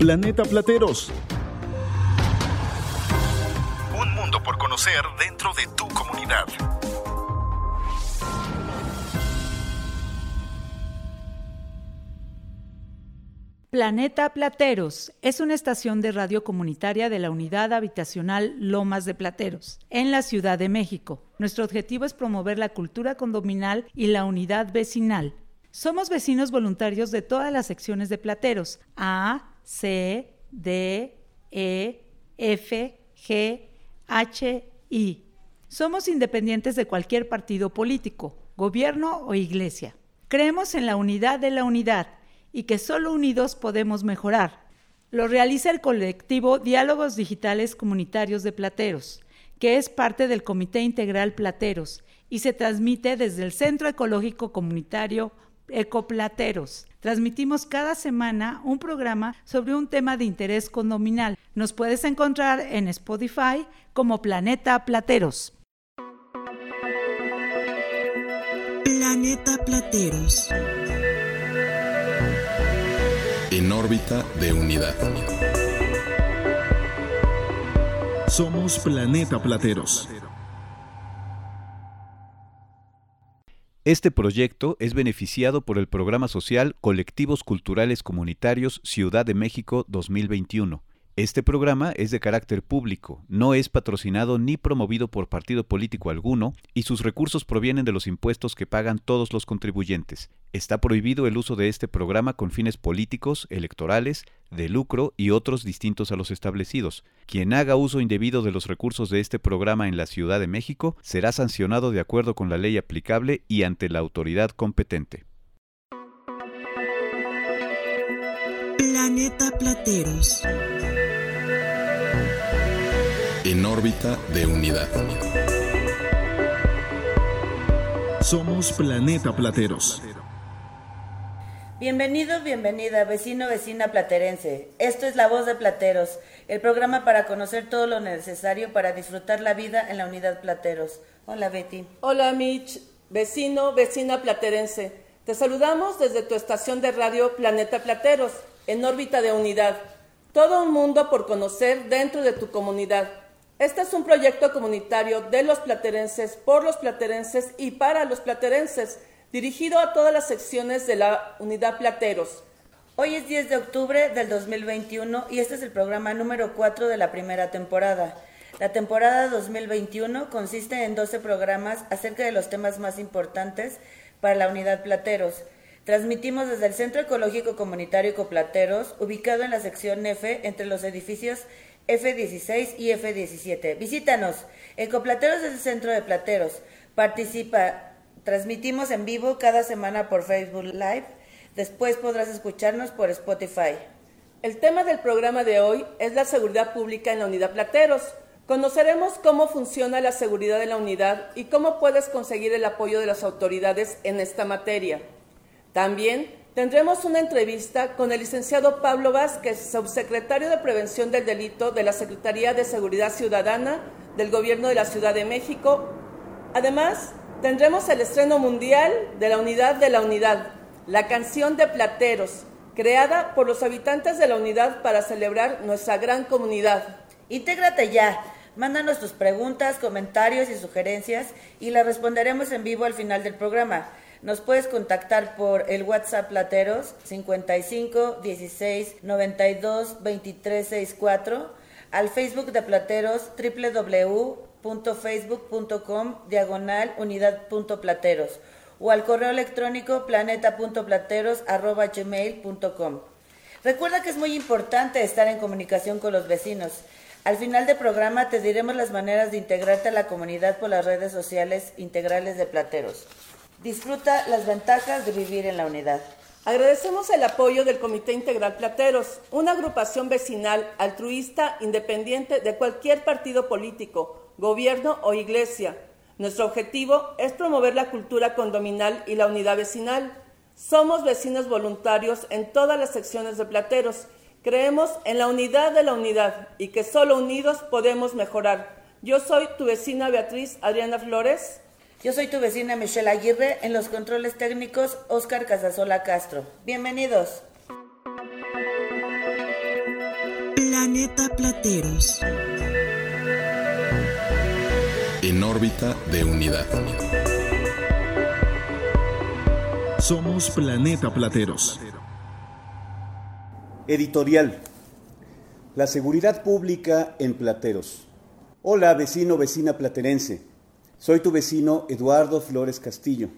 Planeta Plateros. Un mundo por conocer dentro de tu comunidad. Planeta Plateros es una estación de radio comunitaria de la Unidad Habitacional Lomas de Plateros, en la Ciudad de México. Nuestro objetivo es promover la cultura condominal y la unidad vecinal. Somos vecinos voluntarios de todas las secciones de Plateros, A, C, D, E, F, G, H, I. Somos independientes de cualquier partido político, gobierno o iglesia. Creemos en la unidad de la unidad y que solo unidos podemos mejorar. Lo realiza el colectivo Diálogos Digitales Comunitarios de Plateros, que es parte del Comité Integral Plateros y se transmite desde el Centro Ecológico Comunitario Ecoplateros. Transmitimos cada semana un programa sobre un tema de interés condominal. Nos puedes encontrar en Spotify como Planeta Plateros. Planeta Plateros en órbita de unidad. Somos Planeta Plateros. Este proyecto es beneficiado por el programa social Colectivos Culturales Comunitarios Ciudad de México 2021 este programa es de carácter público, no es patrocinado ni promovido por partido político alguno y sus recursos provienen de los impuestos que pagan todos los contribuyentes. Está prohibido el uso de este programa con fines políticos, electorales, de lucro y otros distintos a los establecidos. Quien haga uso indebido de los recursos de este programa en la Ciudad de México será sancionado de acuerdo con la ley aplicable y ante la autoridad competente. Planeta Plateros en órbita de unidad. Somos Planeta Plateros. Bienvenido, bienvenida, vecino, vecina platerense. Esto es La Voz de Plateros, el programa para conocer todo lo necesario para disfrutar la vida en la unidad Plateros. Hola, Betty. Hola, Mitch, vecino, vecina platerense. Te saludamos desde tu estación de radio Planeta Plateros, en órbita de unidad. Todo un mundo por conocer dentro de tu comunidad. Este es un proyecto comunitario de los platerenses, por los platerenses y para los platerenses, dirigido a todas las secciones de la unidad Plateros. Hoy es 10 de octubre del 2021 y este es el programa número 4 de la primera temporada. La temporada 2021 consiste en 12 programas acerca de los temas más importantes para la unidad Plateros. Transmitimos desde el Centro Ecológico Comunitario Ecoplateros, ubicado en la sección F entre los edificios F16 y F17. Visítanos. Ecoplateros es el centro de plateros. Participa. Transmitimos en vivo cada semana por Facebook Live. Después podrás escucharnos por Spotify. El tema del programa de hoy es la seguridad pública en la unidad Plateros. Conoceremos cómo funciona la seguridad en la unidad y cómo puedes conseguir el apoyo de las autoridades en esta materia. También Tendremos una entrevista con el licenciado Pablo Vázquez, subsecretario de Prevención del Delito de la Secretaría de Seguridad Ciudadana del Gobierno de la Ciudad de México. Además, tendremos el estreno mundial de la Unidad de la Unidad, la canción de Plateros, creada por los habitantes de la unidad para celebrar nuestra gran comunidad. Intégrate ya. Mándanos tus preguntas, comentarios y sugerencias y las responderemos en vivo al final del programa. Nos puedes contactar por el WhatsApp Plateros 55 16 92 23 64, al Facebook de Plateros www.facebook.com diagonal unidad.plateros o al correo electrónico planeta.plateros.gmail.com. Recuerda que es muy importante estar en comunicación con los vecinos. Al final del programa te diremos las maneras de integrarte a la comunidad por las redes sociales integrales de Plateros. Disfruta las ventajas de vivir en la unidad. Agradecemos el apoyo del Comité Integral Plateros, una agrupación vecinal altruista independiente de cualquier partido político, gobierno o iglesia. Nuestro objetivo es promover la cultura condominal y la unidad vecinal. Somos vecinos voluntarios en todas las secciones de Plateros. Creemos en la unidad de la unidad y que solo unidos podemos mejorar. Yo soy tu vecina Beatriz Adriana Flores. Yo soy tu vecina Michelle Aguirre, en los controles técnicos Oscar Casasola Castro. Bienvenidos. Planeta Plateros. En órbita de unidad. Somos Planeta Plateros. Editorial. La seguridad pública en Plateros. Hola, vecino, vecina platerense. Soy tu vecino Eduardo Flores Castillo.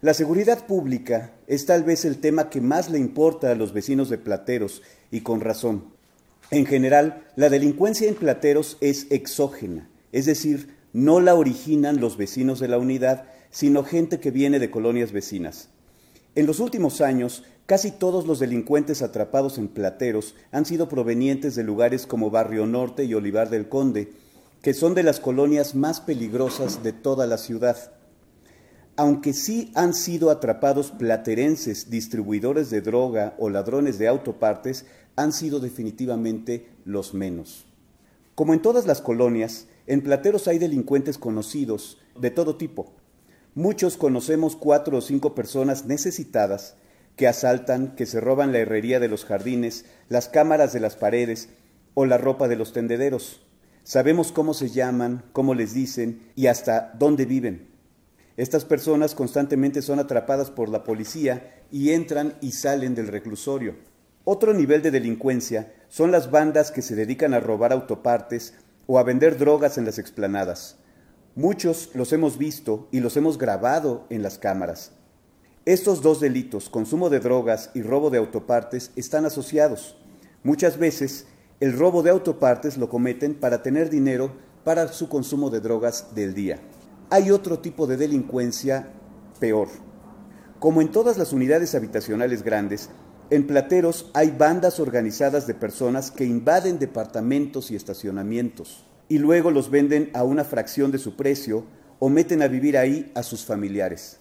La seguridad pública es tal vez el tema que más le importa a los vecinos de Plateros, y con razón. En general, la delincuencia en Plateros es exógena, es decir, no la originan los vecinos de la unidad, sino gente que viene de colonias vecinas. En los últimos años, casi todos los delincuentes atrapados en plateros han sido provenientes de lugares como Barrio Norte y Olivar del Conde, que son de las colonias más peligrosas de toda la ciudad. Aunque sí han sido atrapados platerenses, distribuidores de droga o ladrones de autopartes, han sido definitivamente los menos. Como en todas las colonias, en plateros hay delincuentes conocidos de todo tipo, Muchos conocemos cuatro o cinco personas necesitadas que asaltan, que se roban la herrería de los jardines, las cámaras de las paredes o la ropa de los tendederos. Sabemos cómo se llaman, cómo les dicen y hasta dónde viven. Estas personas constantemente son atrapadas por la policía y entran y salen del reclusorio. Otro nivel de delincuencia son las bandas que se dedican a robar autopartes o a vender drogas en las explanadas. Muchos los hemos visto y los hemos grabado en las cámaras. Estos dos delitos, consumo de drogas y robo de autopartes, están asociados. Muchas veces el robo de autopartes lo cometen para tener dinero para su consumo de drogas del día. Hay otro tipo de delincuencia peor. Como en todas las unidades habitacionales grandes, en Plateros hay bandas organizadas de personas que invaden departamentos y estacionamientos y luego los venden a una fracción de su precio o meten a vivir ahí a sus familiares.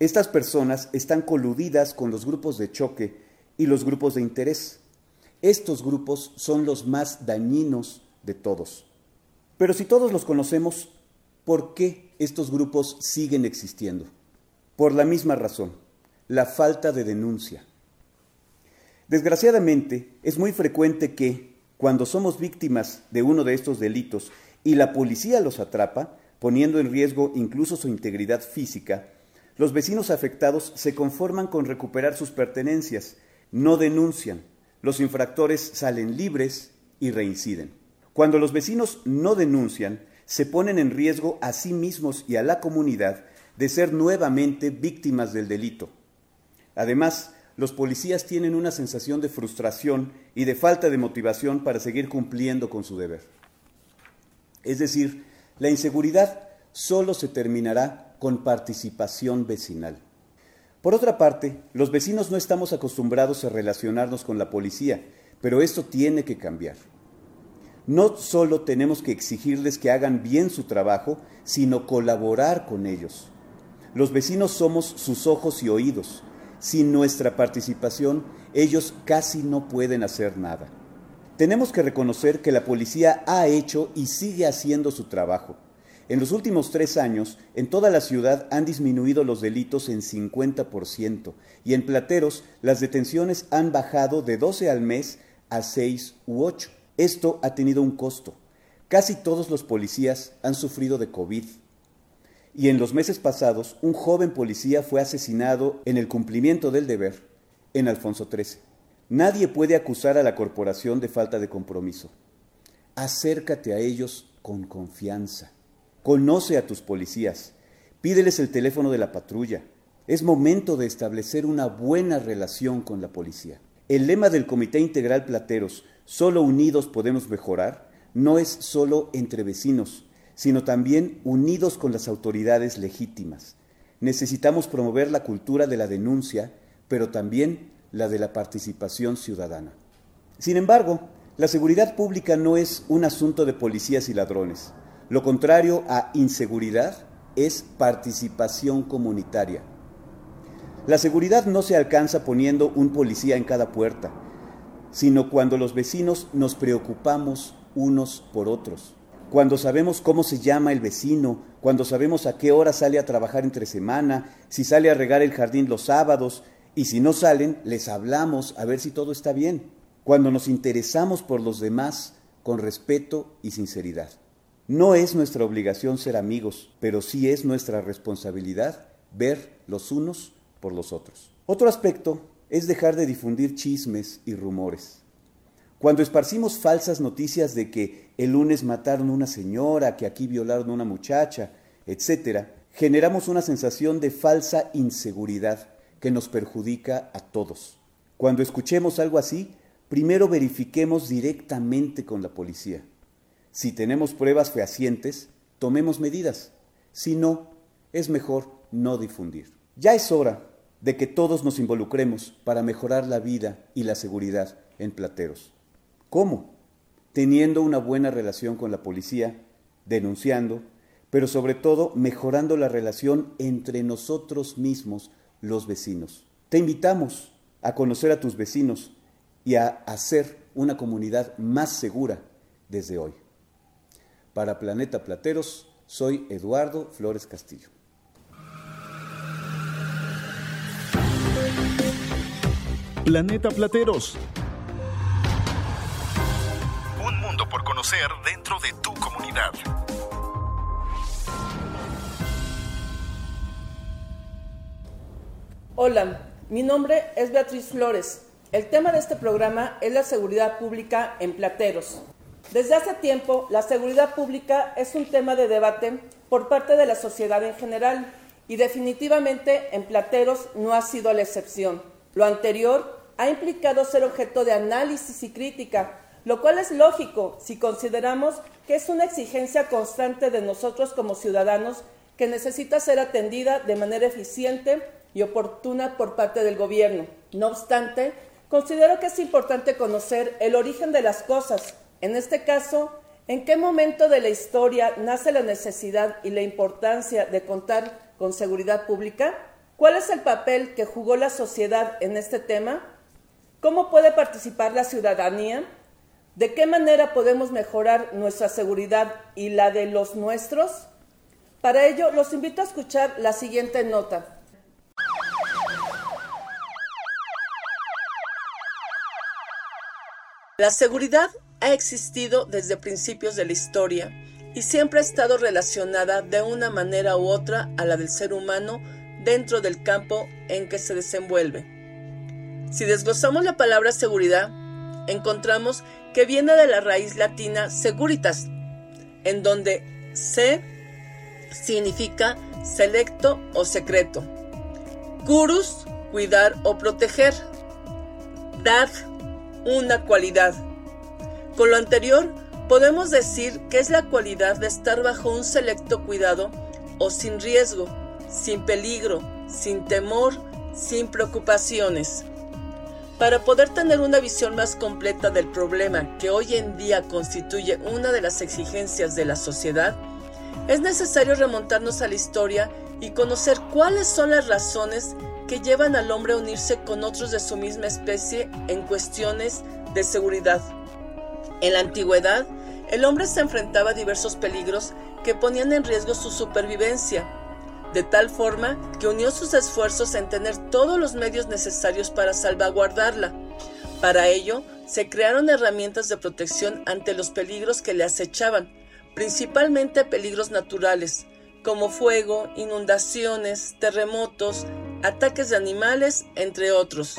Estas personas están coludidas con los grupos de choque y los grupos de interés. Estos grupos son los más dañinos de todos. Pero si todos los conocemos, ¿por qué estos grupos siguen existiendo? Por la misma razón, la falta de denuncia. Desgraciadamente, es muy frecuente que, cuando somos víctimas de uno de estos delitos y la policía los atrapa, poniendo en riesgo incluso su integridad física, los vecinos afectados se conforman con recuperar sus pertenencias, no denuncian, los infractores salen libres y reinciden. Cuando los vecinos no denuncian, se ponen en riesgo a sí mismos y a la comunidad de ser nuevamente víctimas del delito. Además, los policías tienen una sensación de frustración y de falta de motivación para seguir cumpliendo con su deber. Es decir, la inseguridad solo se terminará con participación vecinal. Por otra parte, los vecinos no estamos acostumbrados a relacionarnos con la policía, pero esto tiene que cambiar. No solo tenemos que exigirles que hagan bien su trabajo, sino colaborar con ellos. Los vecinos somos sus ojos y oídos, sin nuestra participación, ellos casi no pueden hacer nada. Tenemos que reconocer que la policía ha hecho y sigue haciendo su trabajo. En los últimos tres años, en toda la ciudad han disminuido los delitos en 50% y en Plateros las detenciones han bajado de 12 al mes a 6 u 8. Esto ha tenido un costo. Casi todos los policías han sufrido de COVID y en los meses pasados un joven policía fue asesinado en el cumplimiento del deber en Alfonso XIII. Nadie puede acusar a la corporación de falta de compromiso. Acércate a ellos con confianza. Conoce a tus policías. Pídeles el teléfono de la patrulla. Es momento de establecer una buena relación con la policía. El lema del Comité Integral Plateros, solo unidos podemos mejorar, no es solo entre vecinos, sino también unidos con las autoridades legítimas. Necesitamos promover la cultura de la denuncia, pero también la de la participación ciudadana. Sin embargo, la seguridad pública no es un asunto de policías y ladrones. Lo contrario a inseguridad es participación comunitaria. La seguridad no se alcanza poniendo un policía en cada puerta, sino cuando los vecinos nos preocupamos unos por otros cuando sabemos cómo se llama el vecino, cuando sabemos a qué hora sale a trabajar entre semana, si sale a regar el jardín los sábados, y si no salen, les hablamos a ver si todo está bien. cuando nos interesamos por los demás con respeto y sinceridad. No es nuestra obligación ser amigos, pero sí es nuestra responsabilidad ver los unos por los otros. Otro aspecto es dejar de difundir chismes y rumores. Cuando esparcimos falsas noticias de que el lunes mataron a una señora, que aquí violaron a una muchacha, etc., generamos una sensación de falsa inseguridad que nos perjudica a todos. Cuando escuchemos algo así, primero verifiquemos directamente con la policía. Si tenemos pruebas fehacientes, tomemos medidas. Si no, es mejor no difundir. Ya es hora de que todos nos involucremos para mejorar la vida y la seguridad en Plateros. ¿Cómo? Teniendo una buena relación con la policía, denunciando, pero sobre todo mejorando la relación entre nosotros mismos, los vecinos. Te invitamos a conocer a tus vecinos y a hacer una comunidad más segura desde hoy. Para Planeta Plateros, soy Eduardo Flores Castillo. Planeta Plateros. Un mundo por conocer dentro de tu comunidad. Hola, mi nombre es Beatriz Flores. El tema de este programa es la seguridad pública en Plateros. Desde hace tiempo, la seguridad pública es un tema de debate por parte de la sociedad en general y definitivamente en Plateros no ha sido la excepción. Lo anterior ha implicado ser objeto de análisis y crítica, lo cual es lógico si consideramos que es una exigencia constante de nosotros como ciudadanos que necesita ser atendida de manera eficiente y oportuna por parte del gobierno. No obstante, considero que es importante conocer el origen de las cosas. En este caso, en qué momento de la historia nace la necesidad y la importancia de contar con seguridad pública. ¿Cuál es el papel que jugó la sociedad en este tema? ¿Cómo puede participar la ciudadanía? ¿De qué manera podemos mejorar nuestra seguridad y la de los nuestros? Para ello, los invito a escuchar la siguiente nota. La seguridad ha existido desde principios de la historia y siempre ha estado relacionada de una manera u otra a la del ser humano dentro del campo en que se desenvuelve. Si desglosamos la palabra seguridad, encontramos que viene de la raíz latina seguritas, en donde se significa selecto o secreto. Curus, cuidar o proteger. Dad, una cualidad. Con lo anterior, podemos decir que es la cualidad de estar bajo un selecto cuidado o sin riesgo, sin peligro, sin temor, sin preocupaciones. Para poder tener una visión más completa del problema que hoy en día constituye una de las exigencias de la sociedad, es necesario remontarnos a la historia y conocer cuáles son las razones que llevan al hombre a unirse con otros de su misma especie en cuestiones de seguridad. En la antigüedad, el hombre se enfrentaba a diversos peligros que ponían en riesgo su supervivencia, de tal forma que unió sus esfuerzos en tener todos los medios necesarios para salvaguardarla. Para ello, se crearon herramientas de protección ante los peligros que le acechaban, principalmente peligros naturales, como fuego, inundaciones, terremotos, ataques de animales, entre otros,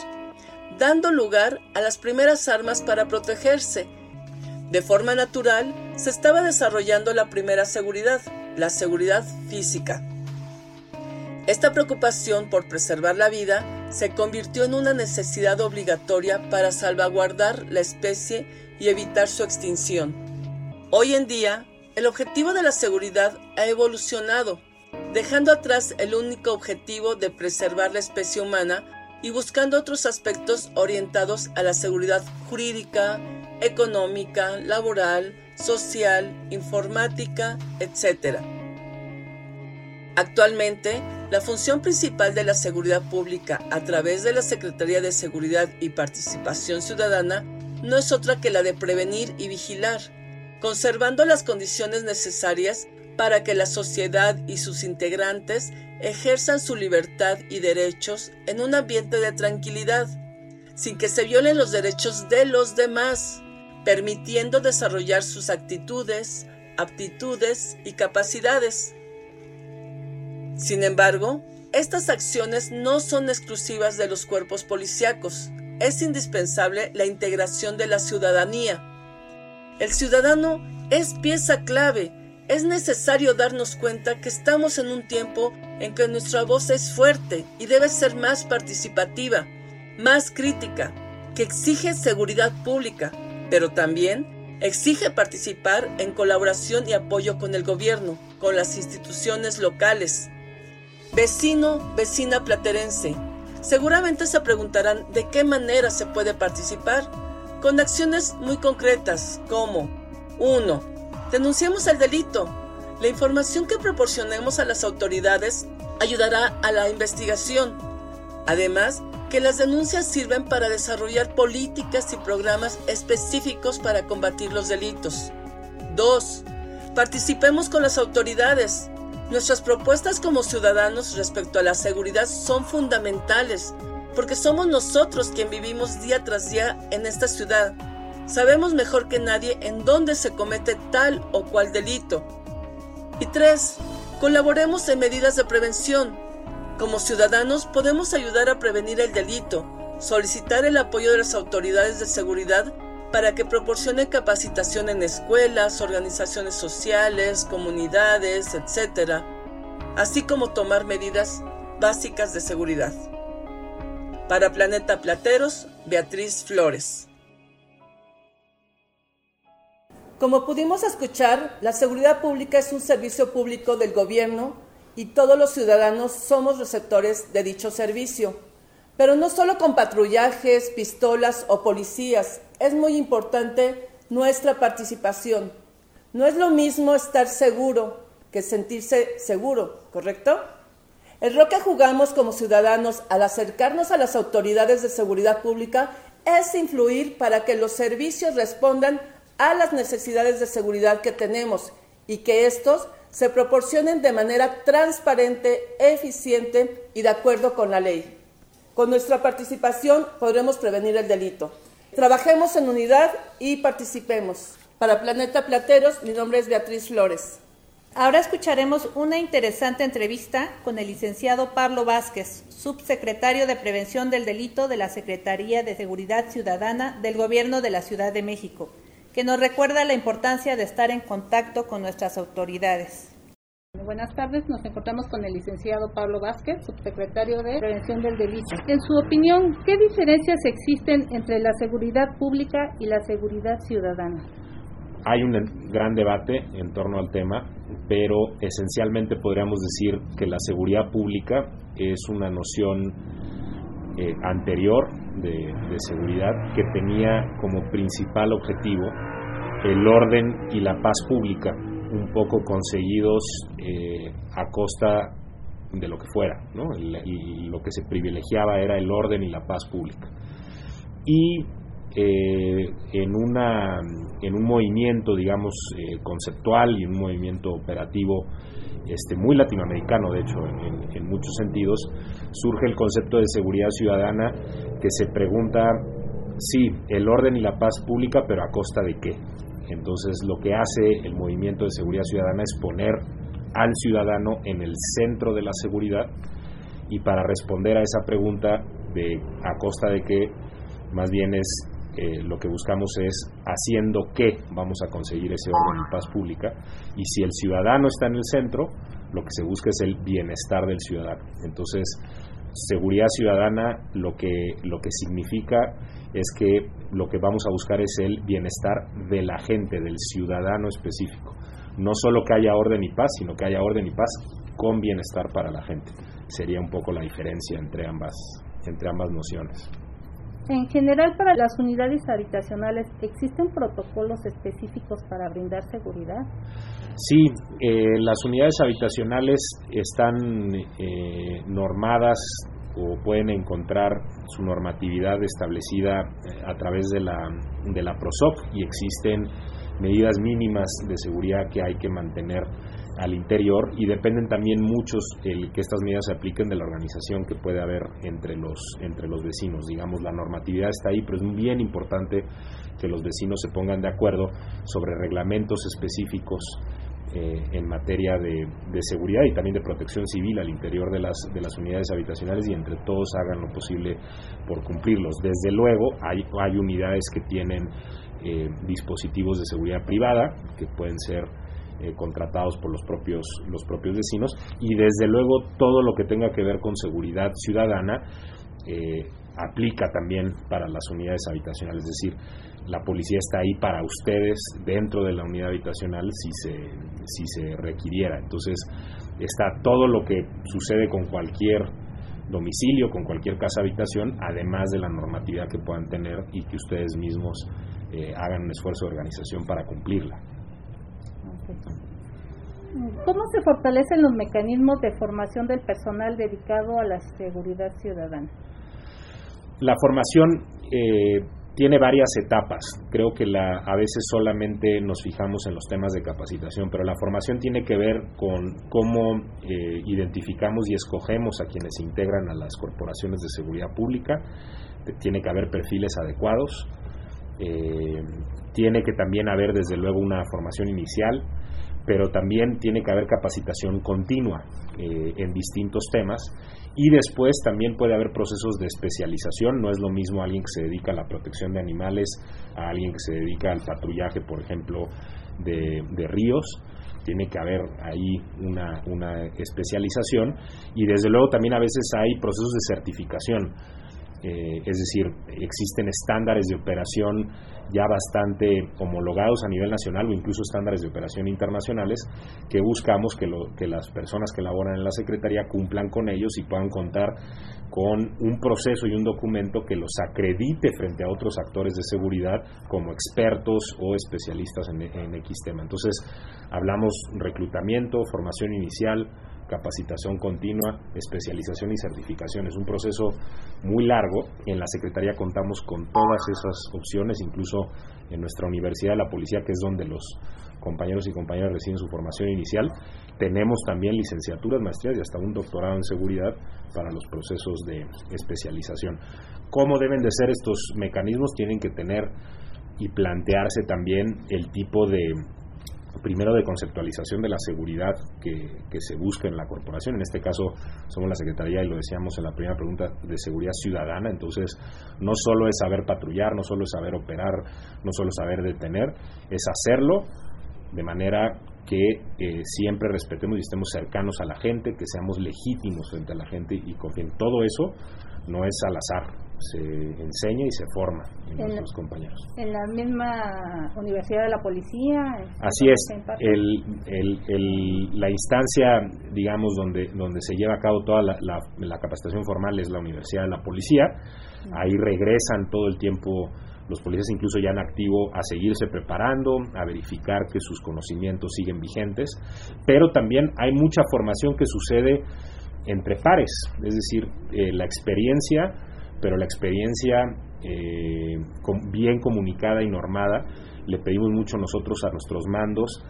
dando lugar a las primeras armas para protegerse. De forma natural, se estaba desarrollando la primera seguridad, la seguridad física. Esta preocupación por preservar la vida se convirtió en una necesidad obligatoria para salvaguardar la especie y evitar su extinción. Hoy en día, el objetivo de la seguridad ha evolucionado, dejando atrás el único objetivo de preservar la especie humana y buscando otros aspectos orientados a la seguridad jurídica, económica, laboral, social, informática, etc. Actualmente, la función principal de la seguridad pública a través de la Secretaría de Seguridad y Participación Ciudadana no es otra que la de prevenir y vigilar, conservando las condiciones necesarias para que la sociedad y sus integrantes ejerzan su libertad y derechos en un ambiente de tranquilidad, sin que se violen los derechos de los demás, permitiendo desarrollar sus actitudes, aptitudes y capacidades. Sin embargo, estas acciones no son exclusivas de los cuerpos policíacos. Es indispensable la integración de la ciudadanía. El ciudadano es pieza clave. Es necesario darnos cuenta que estamos en un tiempo en que nuestra voz es fuerte y debe ser más participativa, más crítica, que exige seguridad pública, pero también exige participar en colaboración y apoyo con el gobierno, con las instituciones locales. Vecino, vecina platerense, seguramente se preguntarán de qué manera se puede participar, con acciones muy concretas como 1. Denunciamos el delito. La información que proporcionemos a las autoridades ayudará a la investigación. Además, que las denuncias sirven para desarrollar políticas y programas específicos para combatir los delitos. 2. Participemos con las autoridades. Nuestras propuestas como ciudadanos respecto a la seguridad son fundamentales, porque somos nosotros quien vivimos día tras día en esta ciudad. Sabemos mejor que nadie en dónde se comete tal o cual delito. Y 3. Colaboremos en medidas de prevención como ciudadanos podemos ayudar a prevenir el delito, solicitar el apoyo de las autoridades de seguridad para que proporcionen capacitación en escuelas, organizaciones sociales, comunidades, etc., así como tomar medidas básicas de seguridad. Para Planeta Plateros, Beatriz Flores. Como pudimos escuchar, la seguridad pública es un servicio público del gobierno y todos los ciudadanos somos receptores de dicho servicio. Pero no solo con patrullajes, pistolas o policías, es muy importante nuestra participación. No es lo mismo estar seguro que sentirse seguro, ¿correcto? El rol que jugamos como ciudadanos al acercarnos a las autoridades de seguridad pública es influir para que los servicios respondan a las necesidades de seguridad que tenemos y que estos se proporcionen de manera transparente, eficiente y de acuerdo con la ley. Con nuestra participación podremos prevenir el delito. Trabajemos en unidad y participemos. Para Planeta Plateros, mi nombre es Beatriz Flores. Ahora escucharemos una interesante entrevista con el licenciado Pablo Vázquez, subsecretario de Prevención del Delito de la Secretaría de Seguridad Ciudadana del Gobierno de la Ciudad de México que nos recuerda la importancia de estar en contacto con nuestras autoridades. Buenas tardes, nos encontramos con el licenciado Pablo Vázquez, subsecretario de Prevención del Delito. En su opinión, ¿qué diferencias existen entre la seguridad pública y la seguridad ciudadana? Hay un gran debate en torno al tema, pero esencialmente podríamos decir que la seguridad pública es una noción eh, anterior de, seguridad que tenía como principal objetivo el orden y la paz pública, un poco conseguidos eh, a costa de lo que fuera, ¿no? lo que se privilegiaba era el orden y la paz pública. Y eh, en, una, en un movimiento, digamos, conceptual y un movimiento operativo este, muy latinoamericano, de hecho, en, muchos sentidos, surge el concepto de seguridad ciudadana que se pregunta, sí, el orden y la paz pública, pero a costa de qué. Entonces, lo que hace el movimiento de seguridad ciudadana es poner al ciudadano en el centro de la seguridad y para responder a esa pregunta de a costa de qué, más bien es eh, lo que buscamos es haciendo qué vamos a conseguir ese orden y paz pública. Y si el ciudadano está en el centro, lo que se busca es el bienestar del ciudadano. Entonces, seguridad ciudadana lo que, lo que significa es que lo que vamos a buscar es el bienestar de la gente, del ciudadano específico. No solo que haya orden y paz, sino que haya orden y paz con bienestar para la gente. Sería un poco la diferencia entre ambas, entre ambas nociones. En general, para las unidades habitacionales, ¿existen protocolos específicos para brindar seguridad? Sí, eh, las unidades habitacionales están eh, normadas o pueden encontrar su normatividad establecida eh, a través de la, de la PROSOC y existen medidas mínimas de seguridad que hay que mantener al interior y dependen también muchos el que estas medidas se apliquen de la organización que puede haber entre los entre los vecinos digamos la normatividad está ahí pero es bien importante que los vecinos se pongan de acuerdo sobre reglamentos específicos eh, en materia de, seguridad y también de protección civil al interior de las, de las unidades habitacionales y entre todos hagan lo posible por cumplirlos. Desde luego hay, hay unidades que tienen eh, dispositivos de seguridad privada que pueden ser eh, contratados por los propios, los propios vecinos y desde luego todo lo que tenga que ver con seguridad ciudadana eh, aplica también para las unidades habitacionales, es decir, la policía está ahí para ustedes dentro de la unidad habitacional si se, si se requiriera. Entonces, está todo lo que sucede con cualquier domicilio, con cualquier casa habitación, además de la normatividad que puedan tener y que ustedes mismos eh, hagan un esfuerzo de organización para cumplirla. ¿Cómo se fortalecen los mecanismos de formación del personal dedicado a la seguridad ciudadana? La formación eh, tiene varias etapas. Creo que la, a veces solamente nos fijamos en los temas de capacitación, pero la formación tiene que ver con cómo eh, identificamos y escogemos a quienes integran a las corporaciones de seguridad pública. Tiene que haber perfiles adecuados. Eh, tiene que también haber, desde luego, una formación inicial, pero también tiene que haber capacitación continua eh, en distintos temas. Y después también puede haber procesos de especialización, no es lo mismo alguien que se dedica a la protección de animales a alguien que se dedica al patrullaje, por ejemplo, de, ríos, tiene que haber ahí una, una especialización. Y desde luego también a veces hay procesos de certificación eh, es decir, existen estándares de operación ya bastante homologados a nivel nacional o incluso estándares de operación internacionales que buscamos que, que las personas que laboran en la Secretaría cumplan con ellos y puedan contar con un proceso y un documento que los acredite frente a otros actores de seguridad como expertos o especialistas en, en X tema. Entonces, hablamos reclutamiento, formación inicial, capacitación continua, especialización y certificación. Es un proceso muy largo. En la Secretaría contamos con todas esas opciones, incluso en nuestra Universidad de la Policía, que es donde los compañeros y compañeras reciben su formación inicial. Tenemos también licenciaturas, maestrías y hasta un doctorado en seguridad para los procesos de especialización. ¿Cómo deben de ser estos mecanismos? Tienen que tener y plantearse también el tipo de primero de conceptualización de la seguridad que, se busca en la corporación. En este caso somos la Secretaría, y lo decíamos en la primera pregunta, de seguridad ciudadana. Entonces, no solo es saber patrullar, no solo es saber operar, no solo saber detener, es hacerlo de manera que eh, siempre respetemos y estemos cercanos a la gente, que seamos legítimos frente a la gente y confíen. Todo eso no es al azar, se enseña y se forma en, nuestros compañeros. ¿En la misma Universidad de la Policía? Así es. El, el, la instancia, digamos, donde, donde se lleva a cabo toda la, la, capacitación formal es la Universidad de la Policía. Ahí regresan todo el tiempo los policías incluso ya en activo a seguirse preparando, a verificar que sus conocimientos siguen vigentes, pero también hay mucha formación que sucede entre pares, es decir, eh, la experiencia pero la experiencia eh, bien comunicada y normada, le pedimos mucho nosotros a nuestros mandos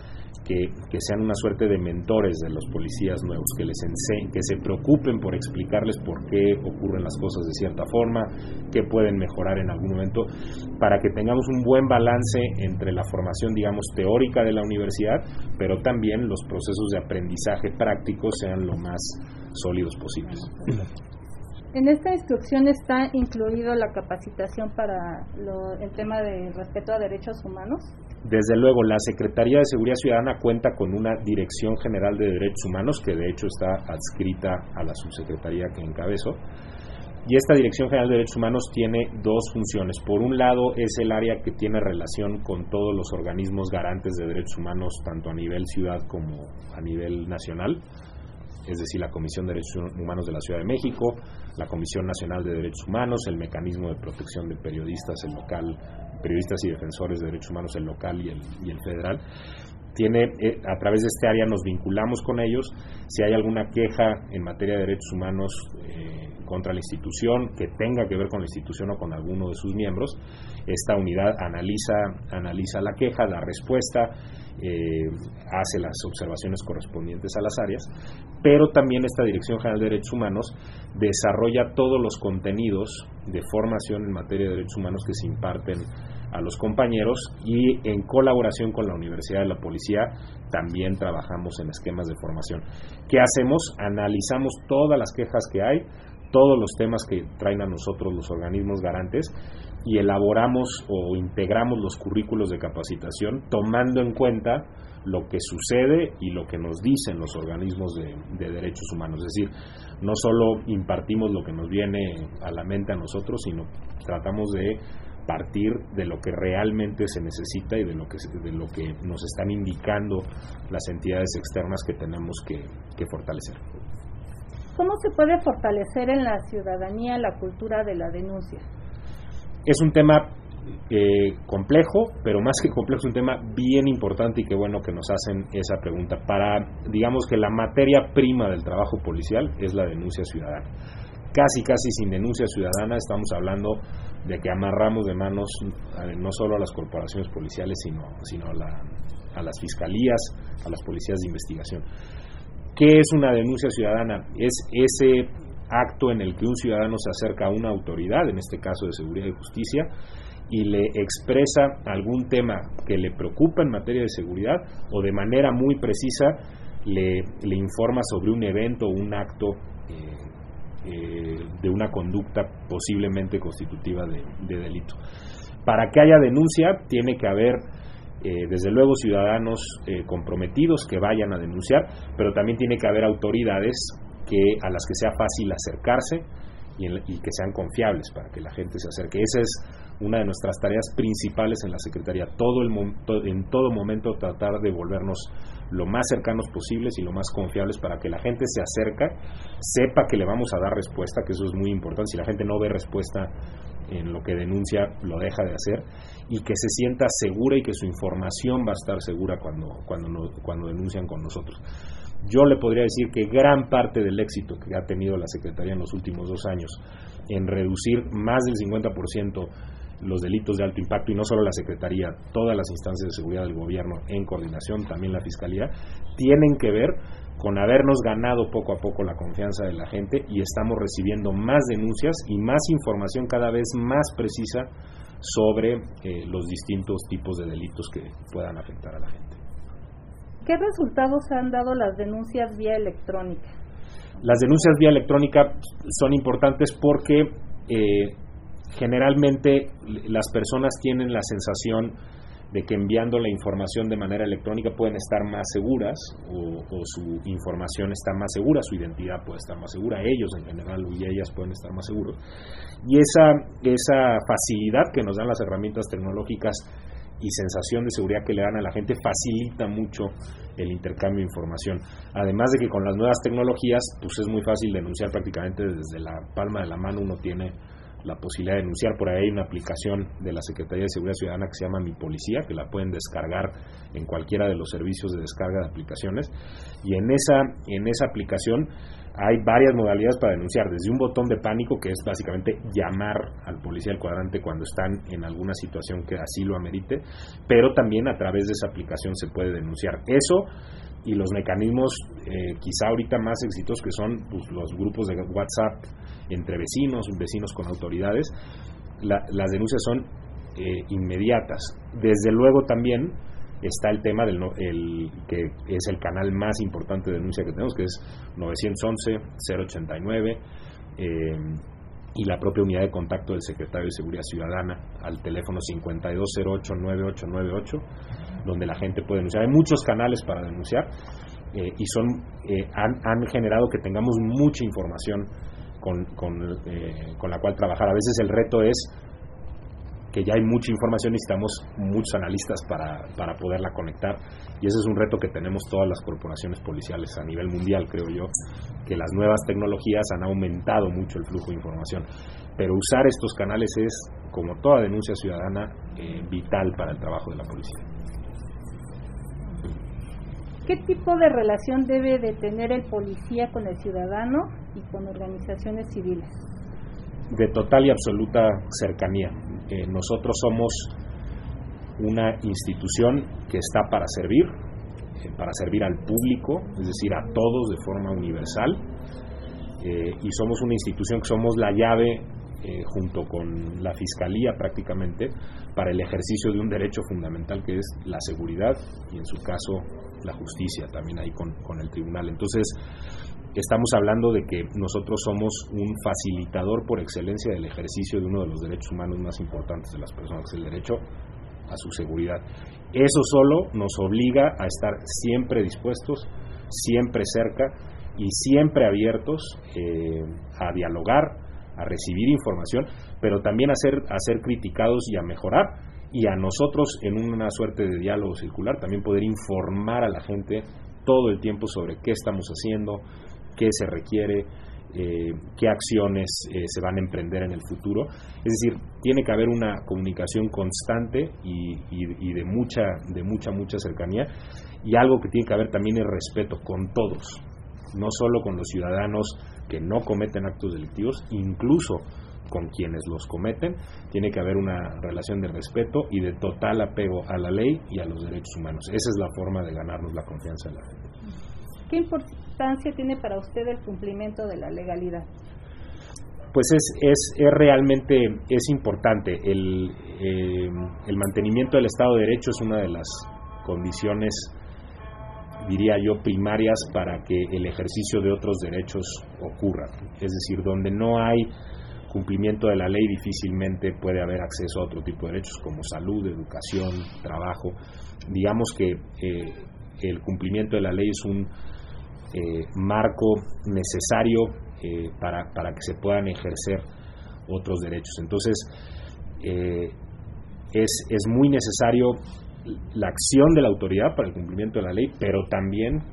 que, sean una suerte de mentores de los policías nuevos, que les enseñen, que se preocupen por explicarles por qué ocurren las cosas de cierta forma, qué pueden mejorar en algún momento, para que tengamos un buen balance entre la formación, digamos, teórica de la universidad, pero también los procesos de aprendizaje prácticos sean lo más sólidos posibles. En esta instrucción está incluido la capacitación para el tema de respeto a derechos humanos. Desde luego, la Secretaría de Seguridad Ciudadana cuenta con una Dirección General de Derechos Humanos, que de hecho está adscrita a la subsecretaría que encabezo. Y esta Dirección General de Derechos Humanos tiene dos funciones. Por un lado, es el área que tiene relación con todos los organismos garantes de derechos humanos, tanto a nivel ciudad como a nivel nacional es decir, la Comisión de Derechos Humanos de la Ciudad de México, la Comisión Nacional de Derechos Humanos, el Mecanismo de Protección de Periodistas, el local, periodistas y defensores de derechos humanos, el local y el, y el federal. Tiene, eh, a través de este área nos vinculamos con ellos. Si hay alguna queja en materia de derechos humanos, eh, contra la institución que tenga que ver con la institución o con alguno de sus miembros. Esta unidad analiza, analiza la queja, da respuesta, eh, hace las observaciones correspondientes a las áreas, pero también esta Dirección General de Derechos Humanos desarrolla todos los contenidos de formación en materia de derechos humanos que se imparten a los compañeros y en colaboración con la Universidad de la Policía también trabajamos en esquemas de formación. ¿Qué hacemos? Analizamos todas las quejas que hay, todos los temas que traen a nosotros los organismos garantes y elaboramos o integramos los currículos de capacitación tomando en cuenta lo que sucede y lo que nos dicen los organismos de, de, derechos humanos. Es decir, no solo impartimos lo que nos viene a la mente a nosotros, sino tratamos de partir de lo que realmente se necesita y de lo que, de lo que nos están indicando las entidades externas que tenemos que, que fortalecer. ¿Cómo se puede fortalecer en la ciudadanía la cultura de la denuncia? Es un tema eh, complejo, pero más que complejo, es un tema bien importante y qué bueno que nos hacen esa pregunta. Para, digamos que la materia prima del trabajo policial es la denuncia ciudadana. Casi, casi sin denuncia ciudadana estamos hablando de que amarramos de manos no solo a las corporaciones policiales, sino, sino a, a las fiscalías, a las policías de investigación. ¿Qué es una denuncia ciudadana? Es ese acto en el que un ciudadano se acerca a una autoridad, en este caso de seguridad y justicia, y le expresa algún tema que le preocupa en materia de seguridad o de manera muy precisa le, informa sobre un evento o un acto eh, eh, de una conducta posiblemente constitutiva de, de, delito. Para que haya denuncia tiene que haber eh, desde luego ciudadanos comprometidos que vayan a denunciar, pero también tiene que haber autoridades que a las que sea fácil acercarse y, en, y, que sean confiables para que la gente se acerque. Esa es una de nuestras tareas principales en la Secretaría, todo el, en todo momento tratar de volvernos lo más cercanos posibles y lo más confiables para que la gente se acerca, sepa que le vamos a dar respuesta, que eso es muy importante. Si la gente no ve respuesta en lo que denuncia, lo deja de hacer y que se sienta segura y que su información va a estar segura cuando, cuando, no, cuando denuncian con nosotros. Yo le podría decir que gran parte del éxito que ha tenido la Secretaría en los últimos dos años en reducir más del 50% los delitos de alto impacto y no solo la Secretaría, todas las instancias de seguridad del gobierno en coordinación, también la Fiscalía, tienen que ver con habernos ganado poco a poco la confianza de la gente y estamos recibiendo más denuncias y más información cada vez más precisa sobre eh, los distintos tipos de delitos que puedan afectar a la gente. ¿Qué resultados han dado las denuncias vía electrónica? Las denuncias vía electrónica son importantes porque eh, generalmente las personas tienen la sensación de que enviando la información de manera electrónica pueden estar más seguras o, o, su información está más segura, su identidad puede estar más segura, ellos en general y ellas pueden estar más seguros. Y esa, esa facilidad que nos dan las herramientas tecnológicas y sensación de seguridad que le dan a la gente facilita mucho el intercambio de información. Además de que con las nuevas tecnologías, pues es muy fácil denunciar prácticamente desde la palma de la mano, uno tiene la posibilidad de denunciar. Por ahí hay una aplicación de la Secretaría de Seguridad Ciudadana que se llama Mi Policía, que la pueden descargar en cualquiera de los servicios de descarga de aplicaciones. Y en esa, en esa aplicación hay varias modalidades para denunciar, desde un botón de pánico, que es básicamente llamar al policía del cuadrante cuando están en alguna situación que así lo amerite, pero también a través de esa aplicación se puede denunciar. Eso y los mecanismos eh, quizá ahorita más exitosos que son pues, los grupos de WhatsApp entre vecinos, vecinos con autoridades, la, las denuncias son eh, inmediatas. Desde luego también está el tema del el, que es el canal más importante de denuncia que tenemos, que es 911-089, eh, y la propia unidad de contacto del secretario de Seguridad Ciudadana al teléfono 52089898, donde la gente puede denunciar. Hay muchos canales para denunciar eh, y son eh, han, han, generado que tengamos mucha información con, eh, con la cual trabajar. A veces el reto es que ya hay mucha información, necesitamos muchos analistas para, para poderla conectar y ese es un reto que tenemos todas las corporaciones policiales a nivel mundial, creo yo, que las nuevas tecnologías han aumentado mucho el flujo de información, pero usar estos canales es, como toda denuncia ciudadana, eh, vital para el trabajo de la policía. ¿Qué tipo de relación debe de tener el policía con el ciudadano y con organizaciones civiles? De total y absoluta cercanía. Eh, nosotros somos una institución que está para servir, eh, para servir al público, es decir, a todos de forma universal, eh, y somos una institución que somos la llave junto con la Fiscalía prácticamente, para el ejercicio de un derecho fundamental que es la seguridad y en su caso la justicia, también ahí con, con el tribunal. Entonces, estamos hablando de que nosotros somos un facilitador por excelencia del ejercicio de uno de los derechos humanos más importantes de las personas, el derecho a su seguridad. Eso solo nos obliga a estar siempre dispuestos, siempre cerca y siempre abiertos eh, a dialogar, a recibir información, pero también a ser, a ser criticados y a mejorar. Y a nosotros, en una suerte de diálogo circular, también poder informar a la gente todo el tiempo sobre qué estamos haciendo, qué se requiere, eh, qué acciones eh, se van a emprender en el futuro. Es decir, tiene que haber una comunicación constante y, y, de mucha, de mucha, mucha cercanía. Y algo que tiene que haber también es respeto con todos, no solo con los ciudadanos que no cometen actos delictivos, incluso con quienes los cometen, tiene que haber una relación de respeto y de total apego a la ley y a los derechos humanos. Esa es la forma de ganarnos la confianza de la gente. ¿Qué importancia tiene para usted el cumplimiento de la legalidad? Pues es, es, es realmente es importante. El, eh, el mantenimiento del Estado de Derecho es una de las condiciones, diría yo, primarias para que el ejercicio de otros derechos ocurra. Es decir, donde no hay cumplimiento de la ley difícilmente puede haber acceso a otro tipo de derechos como salud, educación, trabajo. Digamos que eh, el cumplimiento de la ley es un eh, marco necesario eh, para, para, que se puedan ejercer otros derechos. Entonces, eh, es, es muy necesario la acción de la autoridad para el cumplimiento de la ley, pero también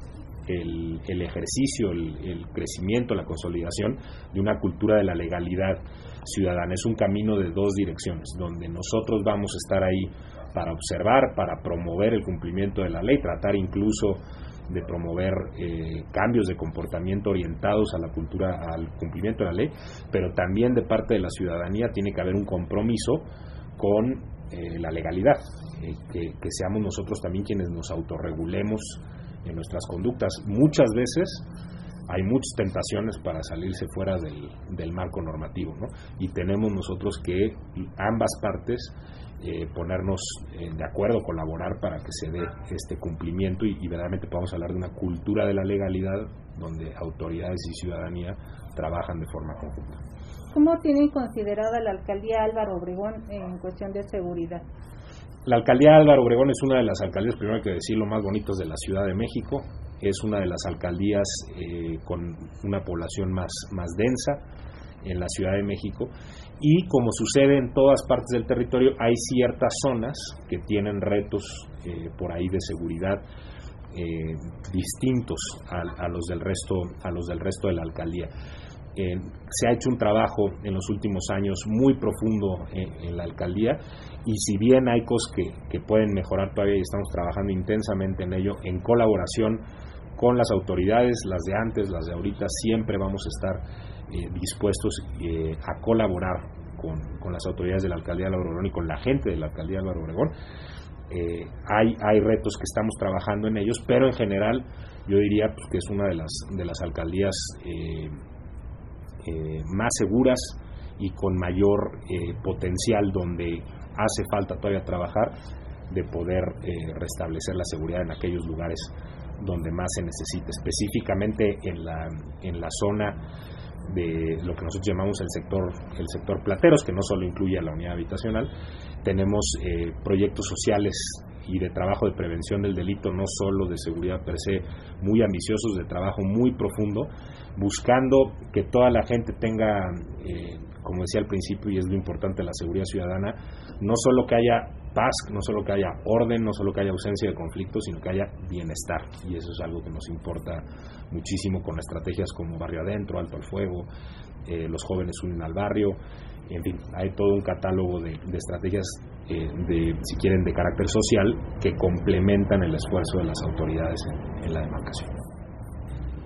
el, el ejercicio, el, crecimiento, la consolidación de una cultura de la legalidad ciudadana. Es un camino de dos direcciones, donde nosotros vamos a estar ahí para observar, para promover el cumplimiento de la ley, tratar incluso de promover eh, cambios de comportamiento orientados a la cultura, al cumplimiento de la ley, pero también de parte de la ciudadanía tiene que haber un compromiso con eh, la legalidad, eh, que, que, seamos nosotros también quienes nos autorregulemos en nuestras conductas. Muchas veces hay muchas tentaciones para salirse fuera del, del marco normativo, ¿no? y tenemos nosotros que ambas partes eh, ponernos eh, de acuerdo, colaborar para que se dé este cumplimiento y, verdaderamente podamos hablar de una cultura de la legalidad donde autoridades y ciudadanía trabajan de forma conjunta. ¿Cómo tienen considerada la alcaldía Álvaro Obregón en cuestión de seguridad? La alcaldía Álvaro Obregón es una de las alcaldías, primero hay que decirlo, más bonitas de la Ciudad de México. Es una de las alcaldías eh, con una población más, más densa en la Ciudad de México y como sucede en todas partes del territorio hay ciertas zonas que tienen retos eh, por ahí de seguridad eh, distintos a, los del resto a los del resto de la alcaldía eh, se ha hecho un trabajo en los últimos años muy profundo en, la alcaldía y si bien hay cosas que, que pueden mejorar todavía y estamos trabajando intensamente en ello en colaboración con las autoridades, las de antes, las de ahorita, siempre vamos a estar eh, dispuestos eh, a colaborar con, con, las autoridades de la alcaldía de Álvaro Obregón y con la gente de la alcaldía de Álvaro Obregón. Hay, hay retos que estamos trabajando en ellos, pero en general yo diría pues, que es una de las, de las alcaldías más seguras y con mayor potencial donde hace falta todavía trabajar de poder restablecer la seguridad en aquellos lugares donde más se necesita, específicamente en la, en la zona de lo que nosotros llamamos el sector el sector plateros que no solo incluye a la unidad habitacional. Tenemos eh, proyectos sociales y de trabajo de prevención del delito no solo de seguridad per se muy ambiciosos de trabajo muy profundo buscando que toda la gente tenga eh, como decía al principio y es lo importante la seguridad ciudadana no solo que haya paz, no solo que haya orden, no solo que haya ausencia de conflictos, sino que haya bienestar. Y eso es algo que nos importa muchísimo con estrategias como Barrio Adentro, Alto al Fuego, eh, Los Jóvenes Unen al Barrio, en fin, hay todo un catálogo de, de estrategias, eh, de, si quieren, de carácter social que complementan el esfuerzo de las autoridades en, en la demarcación.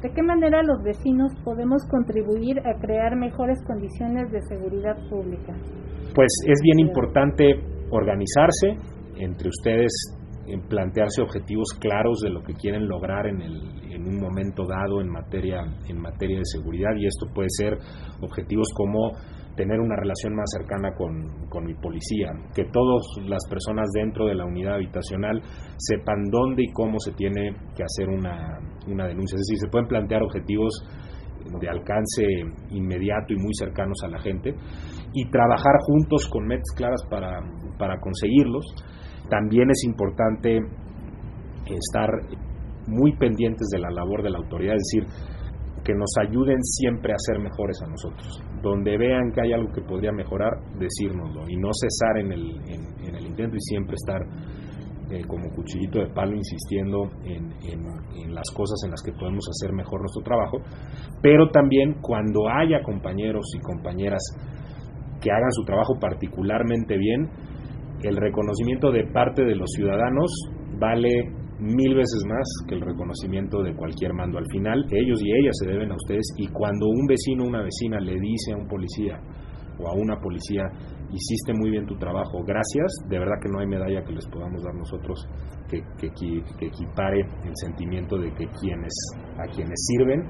¿De qué manera los vecinos podemos contribuir a crear mejores condiciones de seguridad pública? Pues es bien importante organizarse entre ustedes, en plantearse objetivos claros de lo que quieren lograr en, el, en un momento dado en materia, en materia de seguridad y esto puede ser objetivos como tener una relación más cercana con, mi policía, que todas las personas dentro de la unidad habitacional sepan dónde y cómo se tiene que hacer una, una denuncia. Es decir, se pueden plantear objetivos de alcance inmediato y muy cercanos a la gente y trabajar juntos con metas claras para, para conseguirlos. También es importante estar muy pendientes de la labor de la autoridad, es decir, que nos ayuden siempre a ser mejores a nosotros. Donde vean que hay algo que podría mejorar, decírnoslo y no cesar en el, en, el intento y siempre estar eh, como cuchillito de palo insistiendo en, en, las cosas en las que podemos hacer mejor nuestro trabajo, pero también cuando haya compañeros y compañeras que hagan su trabajo particularmente bien, el reconocimiento de parte de los ciudadanos vale mil veces más que el reconocimiento de cualquier mando. Al final, ellos y ellas se deben a ustedes y cuando un vecino o una vecina le dice a un policía o a una policía, hiciste muy bien tu trabajo, gracias, de verdad que no hay medalla que les podamos dar nosotros que, que, que equipare el sentimiento de que quienes, a quienes sirven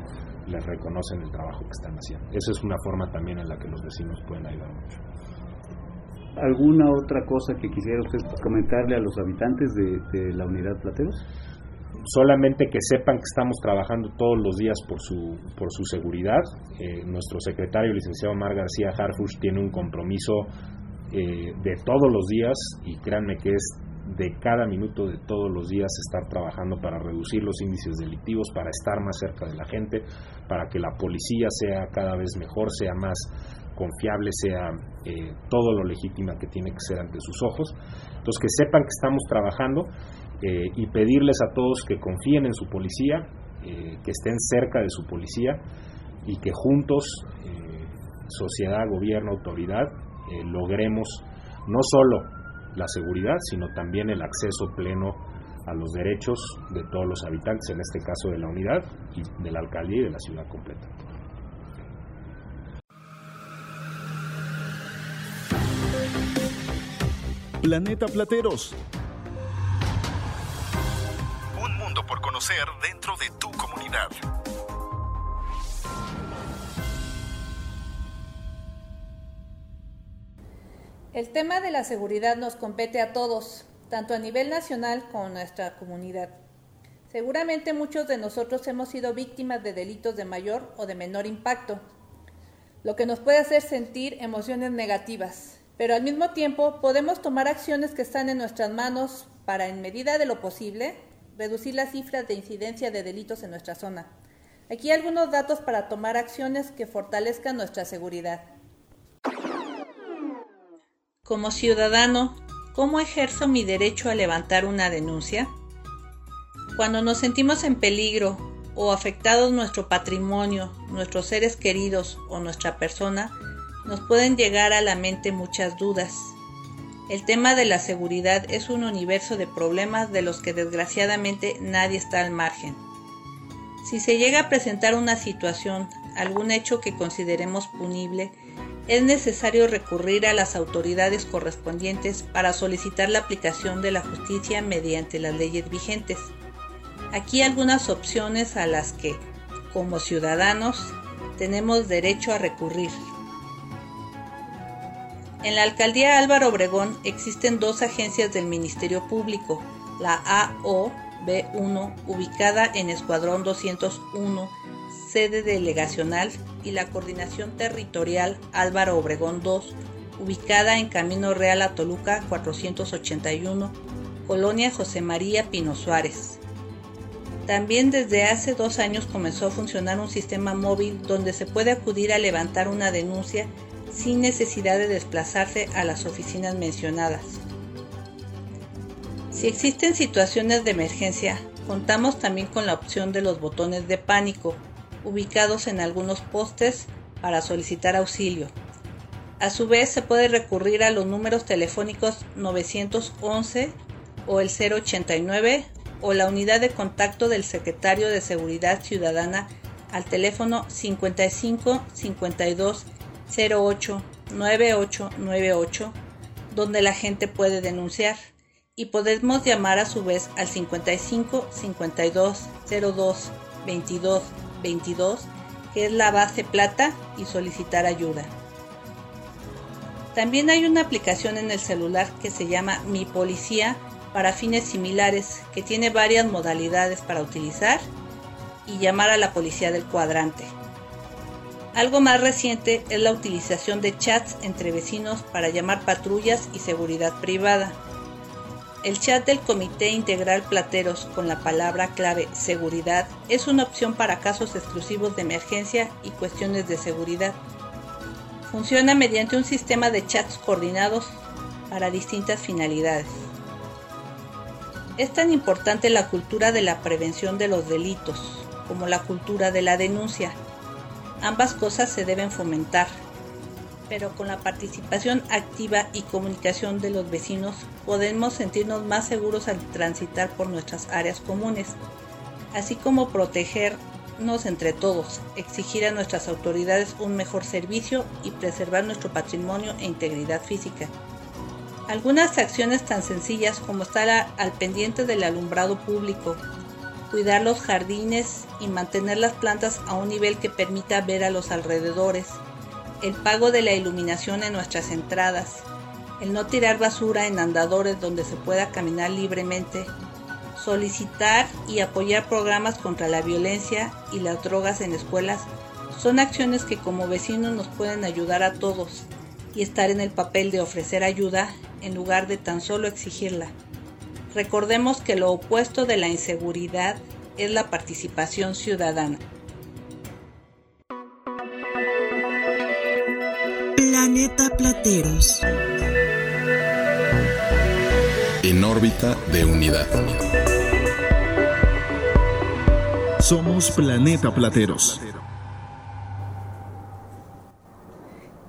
les reconocen el trabajo que están haciendo. Esa es una forma también en la que los vecinos pueden ayudar mucho. ¿Alguna otra cosa que quisiera usted comentarle a los habitantes de, la unidad Plateros? solamente que sepan que estamos trabajando todos los días por su, por su seguridad. Eh, nuestro secretario, licenciado Mar García Harfush, tiene un compromiso eh, de todos los días y créanme que es de cada minuto de todos los días estar trabajando para reducir los índices delictivos, para estar más cerca de la gente, para que la policía sea cada vez mejor, sea más confiable, sea eh, todo lo legítima que tiene que ser ante sus ojos. Entonces, que sepan que estamos trabajando eh, y pedirles a todos que confíen en su policía, eh, que estén cerca de su policía y que juntos, sociedad, gobierno, autoridad, logremos no solo la seguridad, sino también el acceso pleno a los derechos de todos los habitantes, en este caso de la unidad y de la alcaldía y de la ciudad completa. Planeta Plateros. Un mundo por conocer dentro de tu comunidad. El tema de la seguridad nos compete a todos, tanto a nivel nacional como nuestra comunidad. Seguramente muchos de nosotros hemos sido víctimas de delitos de mayor o de menor impacto, lo que nos puede hacer sentir emociones negativas, pero al mismo tiempo podemos tomar acciones que están en nuestras manos para, en medida de lo posible, reducir las cifras de incidencia de delitos en nuestra zona. Aquí algunos datos para tomar acciones que fortalezcan nuestra seguridad. Como ciudadano, ¿cómo ejerzo mi derecho a levantar una denuncia? Cuando nos sentimos en peligro o afectados nuestro patrimonio, nuestros seres queridos o nuestra persona, nos pueden llegar a la mente muchas dudas. El tema de la seguridad es un universo de problemas de los que desgraciadamente nadie está al margen. Si se llega a presentar una situación, algún hecho que consideremos punible, es necesario recurrir a las autoridades correspondientes para solicitar la aplicación de la justicia mediante las leyes vigentes. Aquí algunas opciones a las que, como ciudadanos, tenemos derecho a recurrir. En la alcaldía Álvaro Obregón existen dos agencias del Ministerio Público, la AOB1, ubicada en Escuadrón 201, sede delegacional, y la Coordinación Territorial Álvaro Obregón 2, ubicada en Camino Real a Toluca 481, Colonia José María Pino Suárez. También desde hace dos años comenzó a funcionar un sistema móvil donde se puede acudir a levantar una denuncia sin necesidad de desplazarse a las oficinas mencionadas. Si existen situaciones de emergencia, contamos también con la opción de los botones de pánico, ubicados en algunos postes para solicitar auxilio. A su vez se puede recurrir a los números telefónicos 911 o el 089 o la unidad de contacto del secretario de Seguridad Ciudadana al teléfono 55 52 08 9898, donde la gente puede denunciar y podemos llamar a su vez al 55 52 02 22 22, que es la base plata, y solicitar ayuda. También hay una aplicación en el celular que se llama Mi Policía para fines similares, que tiene varias modalidades para utilizar y llamar a la policía del cuadrante. Algo más reciente es la utilización de chats entre vecinos para llamar patrullas y seguridad privada. El chat del Comité Integral Plateros con la palabra clave seguridad es una opción para casos exclusivos de emergencia y cuestiones de seguridad. Funciona mediante un sistema de chats coordinados para distintas finalidades. Es tan importante la cultura de la prevención de los delitos como la cultura de la denuncia. Ambas cosas se deben fomentar pero con la participación activa y comunicación de los vecinos podemos sentirnos más seguros al transitar por nuestras áreas comunes, así como protegernos entre todos, exigir a nuestras autoridades un mejor servicio y preservar nuestro patrimonio e integridad física. Algunas acciones tan sencillas como estar al pendiente del alumbrado público, cuidar los jardines y mantener las plantas a un nivel que permita ver a los alrededores, el pago de la iluminación en nuestras entradas, el no tirar basura en andadores donde se pueda caminar libremente, solicitar y apoyar programas contra la violencia y las drogas en escuelas son acciones que como vecinos nos pueden ayudar a todos y estar en el papel de ofrecer ayuda en lugar de tan solo exigirla. Recordemos que lo opuesto de la inseguridad es la participación ciudadana. Planeta Plateros. En órbita de unidad. Somos Planeta Plateros.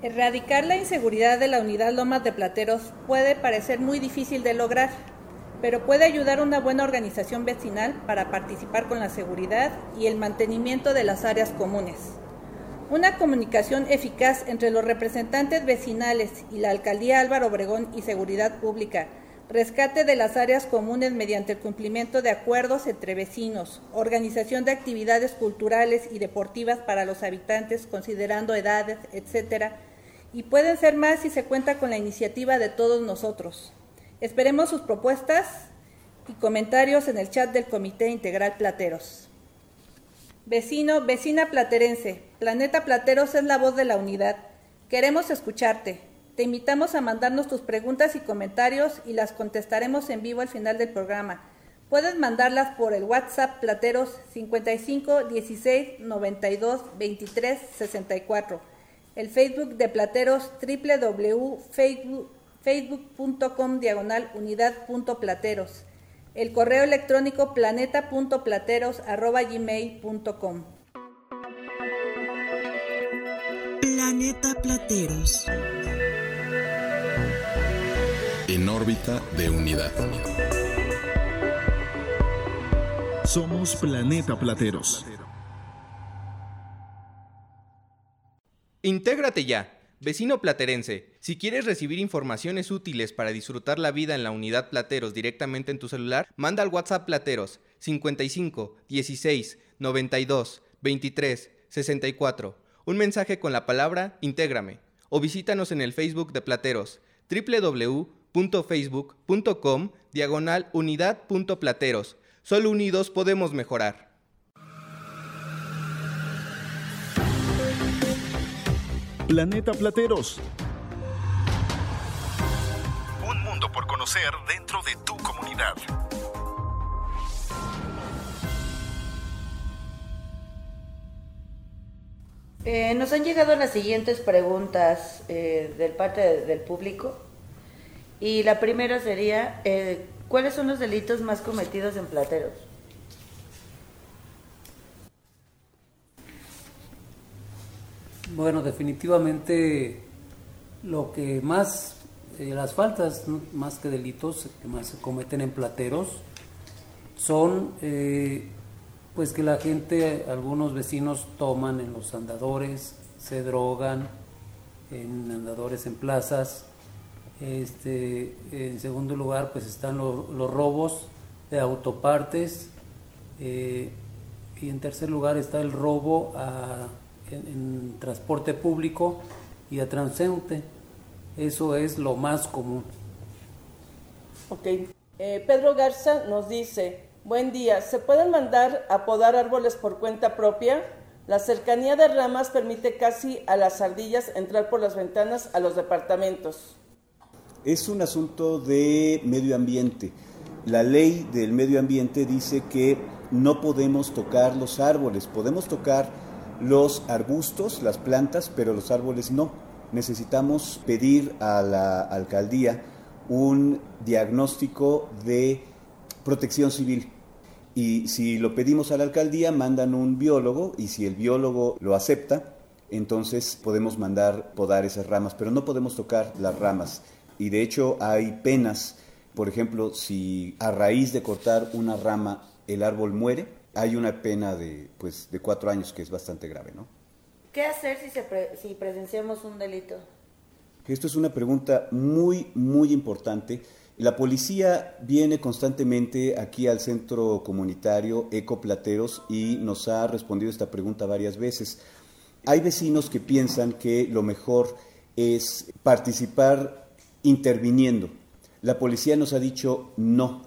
Erradicar la inseguridad de la unidad Lomas de Plateros puede parecer muy difícil de lograr, pero puede ayudar una buena organización vecinal para participar con la seguridad y el mantenimiento de las áreas comunes. Una comunicación eficaz entre los representantes vecinales y la Alcaldía Álvaro Obregón y Seguridad Pública, rescate de las áreas comunes mediante el cumplimiento de acuerdos entre vecinos, organización de actividades culturales y deportivas para los habitantes considerando edades, etcétera, y pueden ser más si se cuenta con la iniciativa de todos nosotros. Esperemos sus propuestas y comentarios en el chat del Comité Integral Plateros. Vecino, vecina platerense, Planeta Plateros es la voz de la unidad. Queremos escucharte. Te invitamos a mandarnos tus preguntas y comentarios y las contestaremos en vivo al final del programa. Puedes mandarlas por el WhatsApp Plateros 55 16 92 23 64. El Facebook de Plateros www.facebook.com diagonal unidad.plateros el correo electrónico planeta.plateros.gmail.com Planeta Plateros. En órbita de unidad. Somos Planeta Plateros. Intégrate ya Vecino platerense, si quieres recibir informaciones útiles para disfrutar la vida en la unidad Plateros directamente en tu celular, manda al WhatsApp Plateros 55 16 92 23 64 un mensaje con la palabra Intégrame o visítanos en el Facebook de Plateros www.facebook.com diagonal unidad.plateros. Solo unidos podemos mejorar. Planeta Plateros. Por conocer dentro de tu comunidad. Eh, nos han llegado las siguientes preguntas eh, del parte del público. Y la primera sería, eh, ¿cuáles son los delitos más cometidos en Plateros? Bueno, definitivamente lo que más, eh, las faltas más que delitos que más se cometen en plateros son eh, pues que la gente, algunos vecinos toman en los andadores, se drogan en andadores en plazas. Este, en segundo lugar, pues están los robos de autopartes. Eh, y en tercer lugar está el robo en, transporte público y a transeúnte. Eso es lo más común. Ok. Eh, Pedro Garza nos dice, buen día, ¿se pueden mandar a podar árboles por cuenta propia? La cercanía de ramas permite casi a las ardillas entrar por las ventanas a los departamentos. Es un asunto de medio ambiente. La ley del medio ambiente dice que no podemos tocar los árboles, podemos tocar los arbustos, las plantas, pero los árboles no. Necesitamos pedir a la alcaldía un diagnóstico de protección civil. Y si lo pedimos a la alcaldía, mandan un biólogo y si el biólogo lo acepta, entonces podemos mandar podar esas ramas, pero no podemos tocar las ramas. Y de hecho hay penas, por ejemplo, si a raíz de cortar una rama el árbol muere, hay una pena de, pues, de cuatro años que es bastante grave, ¿no? ¿Qué hacer si, se si presenciamos un delito? Esto es una pregunta muy, muy importante. La policía viene constantemente aquí al centro comunitario Eco Plateros y nos ha respondido esta pregunta varias veces. Hay vecinos que piensan que lo mejor es participar interviniendo. La policía nos ha dicho no,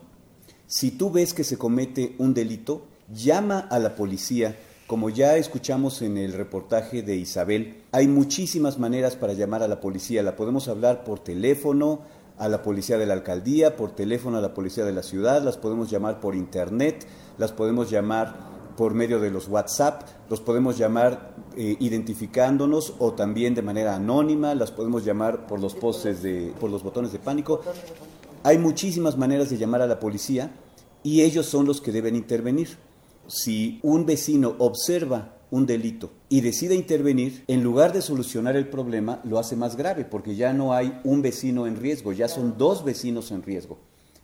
si tú ves que se comete un delito, llama a la policía. Como ya escuchamos en el reportaje de Isabel, hay muchísimas maneras para llamar a la policía. La podemos hablar por teléfono a la policía de la alcaldía, por teléfono a la policía de la ciudad, las podemos llamar por internet, las podemos llamar por medio de los WhatsApp, los podemos llamar eh, identificándonos o también de manera anónima, las podemos llamar por los postes de, por los botones de pánico. Hay muchísimas maneras de llamar a la policía y ellos son los que deben intervenir. Si un vecino observa un delito y decide intervenir, en lugar de solucionar el problema, lo hace más grave porque ya no hay un vecino en riesgo, ya son dos vecinos en riesgo.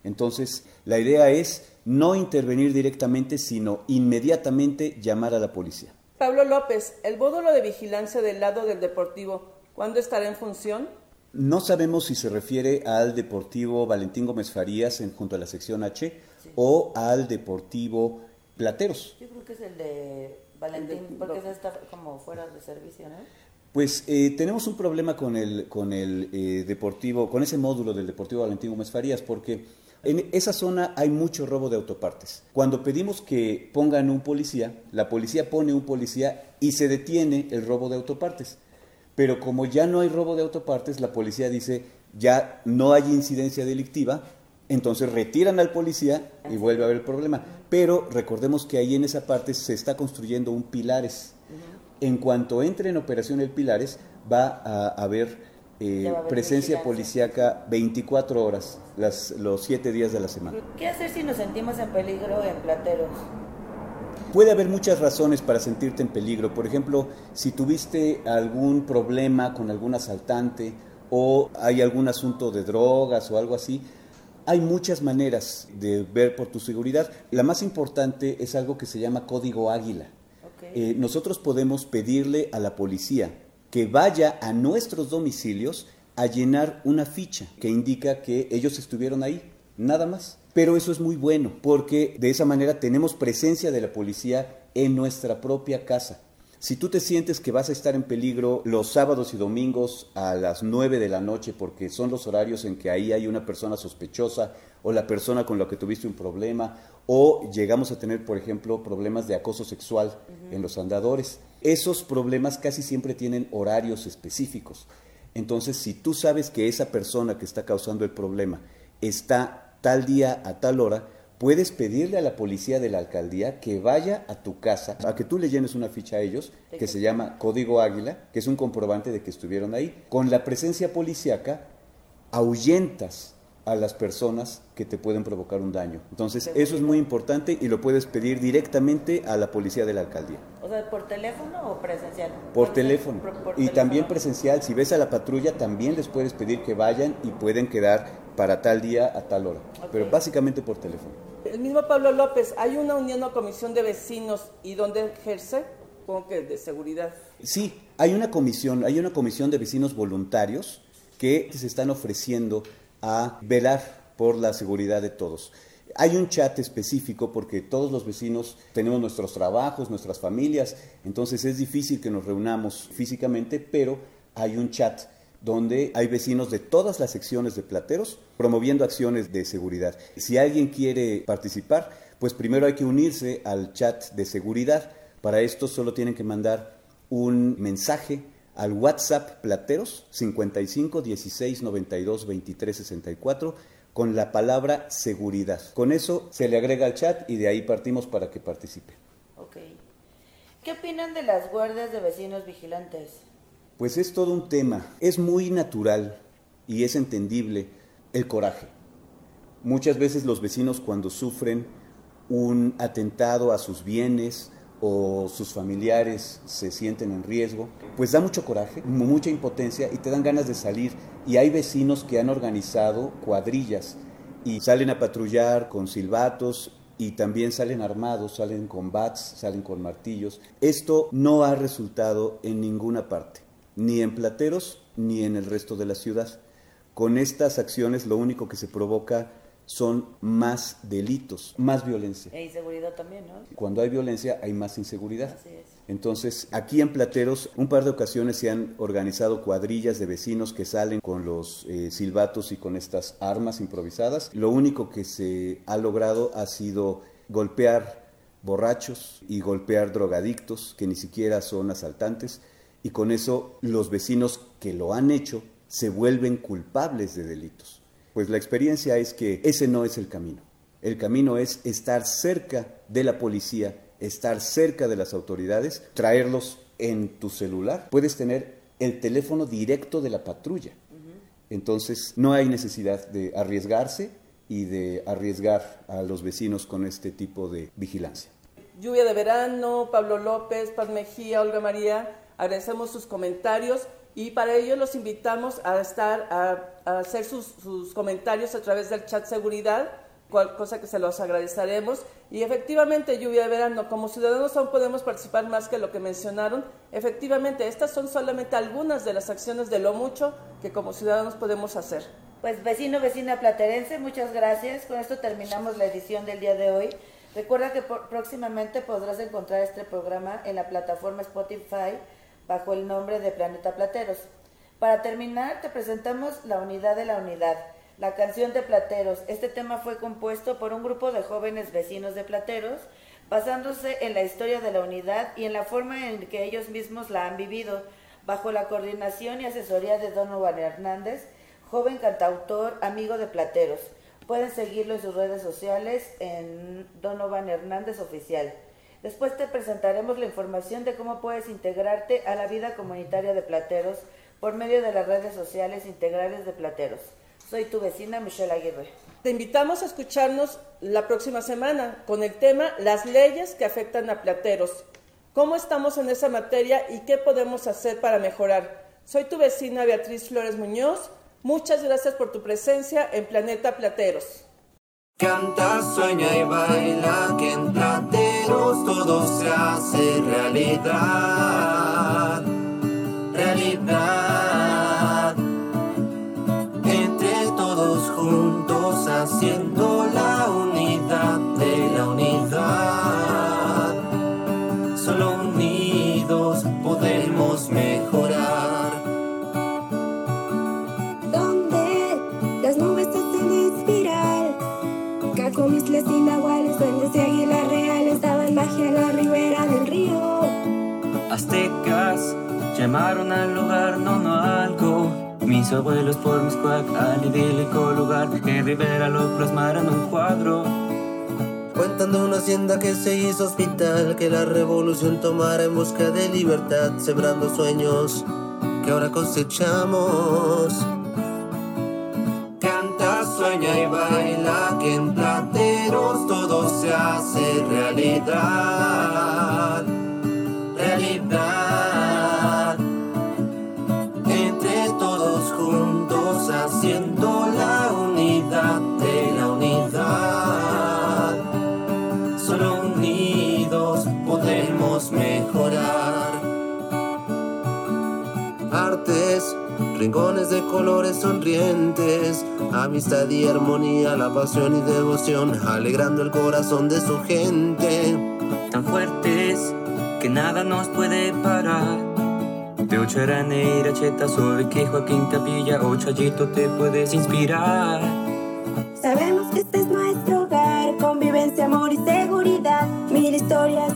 Entonces, la idea es no intervenir directamente, sino inmediatamente llamar a la policía. Pablo López, ¿el módulo de vigilancia del lado del deportivo, cuándo estará en función? No sabemos si se refiere al Deportivo Valentín Gómez Farías en, junto a la sección H o al Deportivo Plateros. Yo creo que es el de Valentín, porque ese está como fuera de servicio, ¿no? Pues eh, tenemos un problema con el, con el eh, Deportivo, con ese módulo del Deportivo Valentín Gómez Farías, porque en esa zona hay mucho robo de autopartes. Cuando pedimos que pongan un policía, la policía pone un policía y se detiene el robo de autopartes. Pero como ya no hay robo de autopartes, la policía dice, ya no hay incidencia delictiva, entonces retiran al policía y vuelve a haber el problema. Pero recordemos que ahí en esa parte se está construyendo un pilares. En cuanto entre en operación el pilares, va a haber, eh, presencia policíaca 24 horas, las, los 7 días de la semana. ¿Qué hacer si nos sentimos en peligro en Plateros? Puede haber muchas razones para sentirte en peligro. Por ejemplo, si tuviste algún problema con algún asaltante o hay algún asunto de drogas o algo así, hay muchas maneras de ver por tu seguridad. La más importante es algo que se llama código águila. Eh, nosotros podemos pedirle a la policía que vaya a nuestros domicilios a llenar una ficha que indica que ellos estuvieron ahí, nada más. Pero eso es muy bueno porque de esa manera tenemos presencia de la policía en nuestra propia casa. Si tú te sientes que vas a estar en peligro los sábados y domingos a las 9 de la noche porque son los horarios en que ahí hay una persona sospechosa o la persona con la que tuviste un problema o llegamos a tener, por ejemplo, problemas de acoso sexual en los andadores, esos problemas casi siempre tienen horarios específicos. Entonces, si tú sabes que esa persona que está causando el problema está tal día a tal hora, puedes pedirle a la policía de la alcaldía que vaya a tu casa, a que tú le llenes una ficha a ellos, que se llama Código Águila, que es un comprobante de que estuvieron ahí. Con la presencia policíaca, ahuyentas a las personas que te pueden provocar un daño. Entonces, eso es muy importante y lo puedes pedir directamente a la policía de la alcaldía. O sea, ¿por teléfono o presencial? Por, teléfono. y también presencial. Si ves a la patrulla, también les puedes pedir que vayan y pueden quedar para tal día a tal hora. Pero básicamente por teléfono. El mismo Pablo López, ¿hay una unión o comisión de vecinos y dónde ejerce? Supongo que de seguridad. Sí, hay una comisión, hay una comisión de vecinos voluntarios que se están ofreciendo a velar por la seguridad de todos. Hay un chat específico porque todos los vecinos tenemos nuestros trabajos, nuestras familias, entonces es difícil que nos reunamos físicamente, pero hay un chat donde hay vecinos de todas las secciones de Plateros promoviendo acciones de seguridad. Si alguien quiere participar, pues primero hay que unirse al chat de seguridad. Para esto solo tienen que mandar un mensaje al WhatsApp Plateros 55 16 92 23 64 con la palabra seguridad. Con eso se le agrega al chat y de ahí partimos para que participe. Ok. ¿Qué opinan de las guardias de vecinos vigilantes? Pues es todo un tema. Es muy natural y es entendible el coraje. Muchas veces los vecinos cuando sufren un atentado a sus bienes o sus familiares se sienten en riesgo, pues da mucho coraje, mucha impotencia y te dan ganas de salir. Y hay vecinos que han organizado cuadrillas y salen a patrullar con silbatos y también salen armados, salen con bats, salen con martillos. Esto no ha resultado en ninguna parte, ni en Plateros ni en el resto de la ciudad. Con estas acciones lo único que se provoca son más delitos, más violencia. E inseguridad también, ¿no? Cuando hay violencia hay más inseguridad. Entonces, aquí en Plateros, un par de ocasiones se han organizado cuadrillas de vecinos que salen con los eh, silbatos y con estas armas improvisadas. Lo único que se ha logrado ha sido golpear borrachos y golpear drogadictos que ni siquiera son asaltantes y con eso los vecinos que lo han hecho se vuelven culpables de delitos. Pues la experiencia es que ese no es el camino. El camino es estar cerca de la policía, estar cerca de las autoridades, traerlos en tu celular. Puedes tener el teléfono directo de la patrulla. Entonces no hay necesidad de arriesgarse y de arriesgar a los vecinos con este tipo de vigilancia. Lluvia de verano, Pablo López, Paz Mejía, Olga María, agradecemos sus comentarios y para ello los invitamos a estar a, hacer sus, comentarios a través del chat seguridad, cual, cosa que se los agradeceremos. Y efectivamente, lluvia de verano, como ciudadanos aún podemos participar más que lo que mencionaron. Efectivamente, estas son solamente algunas de las acciones de lo mucho que como ciudadanos podemos hacer. Pues vecino, vecina platerense, muchas gracias. Con esto terminamos la edición del día de hoy. Recuerda que próximamente podrás encontrar este programa en la plataforma Spotify bajo el nombre de Planeta Plateros. Para terminar, te presentamos La Unidad de la Unidad, la canción de Plateros. Este tema fue compuesto por un grupo de jóvenes vecinos de Plateros, basándose en la historia de la unidad y en la forma en que ellos mismos la han vivido, bajo la coordinación y asesoría de Donovan Hernández, joven cantautor, amigo de Plateros. Pueden seguirlo en sus redes sociales en Donovan Hernández Oficial. Después te presentaremos la información de cómo puedes integrarte a la vida comunitaria de Plateros por medio de las redes sociales integrales de Plateros. Soy tu vecina Michelle Aguirre. Te invitamos a escucharnos la próxima semana con el tema Las leyes que afectan a Plateros. ¿Cómo estamos en esa materia y qué podemos hacer para mejorar? Soy tu vecina Beatriz Flores Muñoz. Muchas gracias por tu presencia en Planeta Plateros. Canta, sueña y baila, que en plateros todo se hace realidad. Realidad. Entre todos juntos haciendo la unidad de la unidad. Solo unidos podemos mejorar. Comisles y nahuales, llamaron al lugar no no algo. Mis abuelos por Miscuac, al idílico lugar que Rivera lo plasmaron en un cuadro. Cuentan de una hacienda que se hizo hospital, que la revolución tomara en busca de libertad, sembrando sueños que ahora cosechamos sueña y baila, que en plateros todo se hace realidad. Rincones de colores sonrientes, amistad y armonía, la pasión y devoción, alegrando el corazón de su gente. Tan fuertes que nada nos puede parar. De Ocharane y Iracheta sobre que Joaquín Capilla o Chayito te puedes inspirar. Sabemos que este es nuestro hogar, convivencia, amor y seguridad, mil historias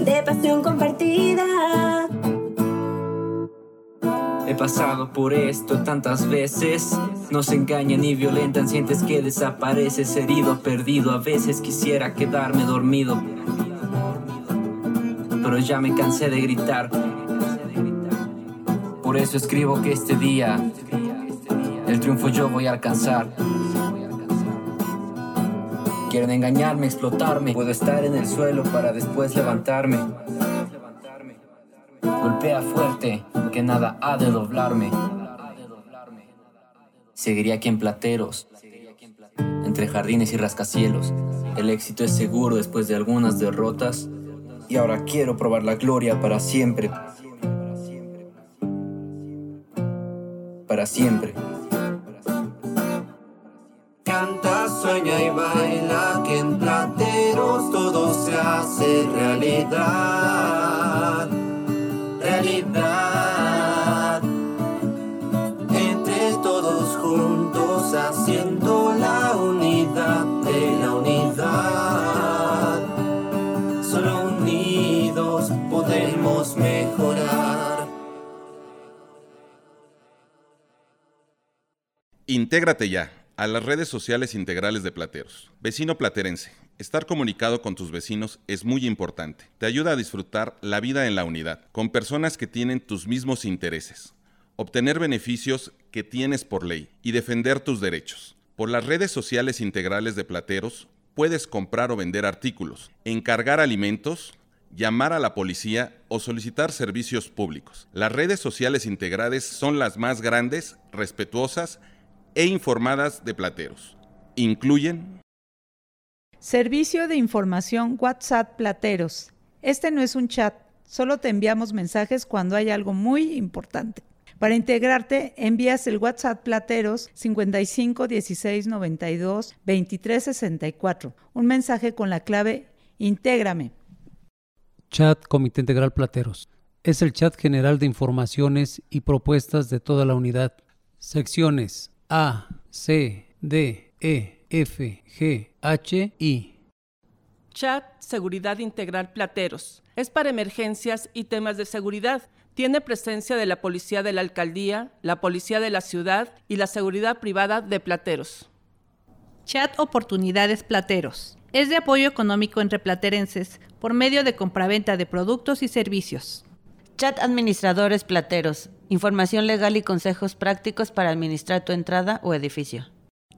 de pasión compartida. He pasado por esto tantas veces. Nos engañan y violentan, sientes que desapareces herido, perdido. A veces quisiera quedarme dormido. Pero ya me cansé de gritar. Por eso escribo que este día el triunfo yo voy a alcanzar. Quieren engañarme, explotarme. Puedo estar en el suelo para después levantarme. Golpea fuerte, que nada ha de doblarme. Seguiría aquí en Plateros, entre jardines y rascacielos. El éxito es seguro después de algunas derrotas. Y ahora quiero probar la gloria para siempre. Para siempre. Canta, sueña y baila, que en plateros todo se hace realidad. Intégrate ya a las redes sociales integrales de Plateros. Vecino platerense. Estar comunicado con tus vecinos es muy importante. Te ayuda a disfrutar la vida en la unidad, con personas que tienen tus mismos intereses, obtener beneficios que tienes por ley y defender tus derechos. Por las redes sociales integrales de Plateros puedes comprar o vender artículos, encargar alimentos, llamar a la policía o solicitar servicios públicos. Las redes sociales integrales son las más grandes, respetuosas e informadas de Plateros. Incluyen Servicio de información WhatsApp Plateros. Este no es un chat, solo te enviamos mensajes cuando hay algo muy importante. Para integrarte, envías el WhatsApp Plateros 55 16 92 23 64. Un mensaje con la clave Intégrame. Chat Comité Integral Plateros. Es el chat general de informaciones y propuestas de toda la unidad. Secciones A, C, D, E, F, G, H, I. Chat Seguridad Integral Plateros. Es para emergencias y temas de seguridad. Tiene presencia de la Policía de la Alcaldía, la Policía de la Ciudad y la Seguridad Privada de Plateros. Chat Oportunidades Plateros. Es de apoyo económico entre platerenses por medio de compraventa de productos y servicios. Chat Administradores Plateros. Información legal y consejos prácticos para administrar tu entrada o edificio.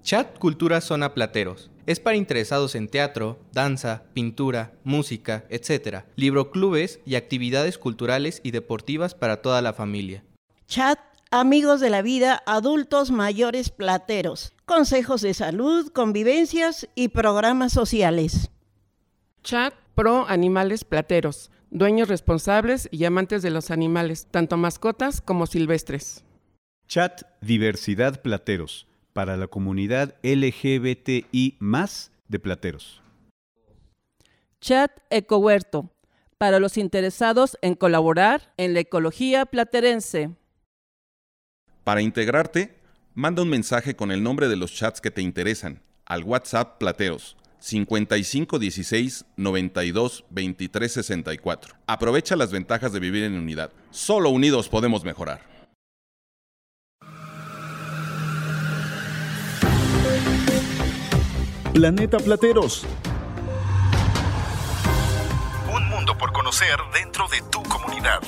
Chat Cultura Zona Plateros. Es para interesados en teatro, danza, pintura, música, etc. Libroclubes y actividades culturales y deportivas para toda la familia. Chat Amigos de la Vida Adultos Mayores Plateros. Consejos de salud, convivencias y programas sociales. Chat Pro Animales Plateros. Dueños responsables y amantes de los animales, tanto mascotas como silvestres. Chat Diversidad Plateros para la comunidad LGBTI de Plateros. Chat Ecohuerto para los interesados en colaborar en la ecología platerense. Para integrarte, manda un mensaje con el nombre de los chats que te interesan al WhatsApp Plateros 5516 92 23 64. Aprovecha las ventajas de vivir en unidad. Solo unidos podemos mejorar. Planeta Plateros. Un mundo por conocer dentro de tu comunidad.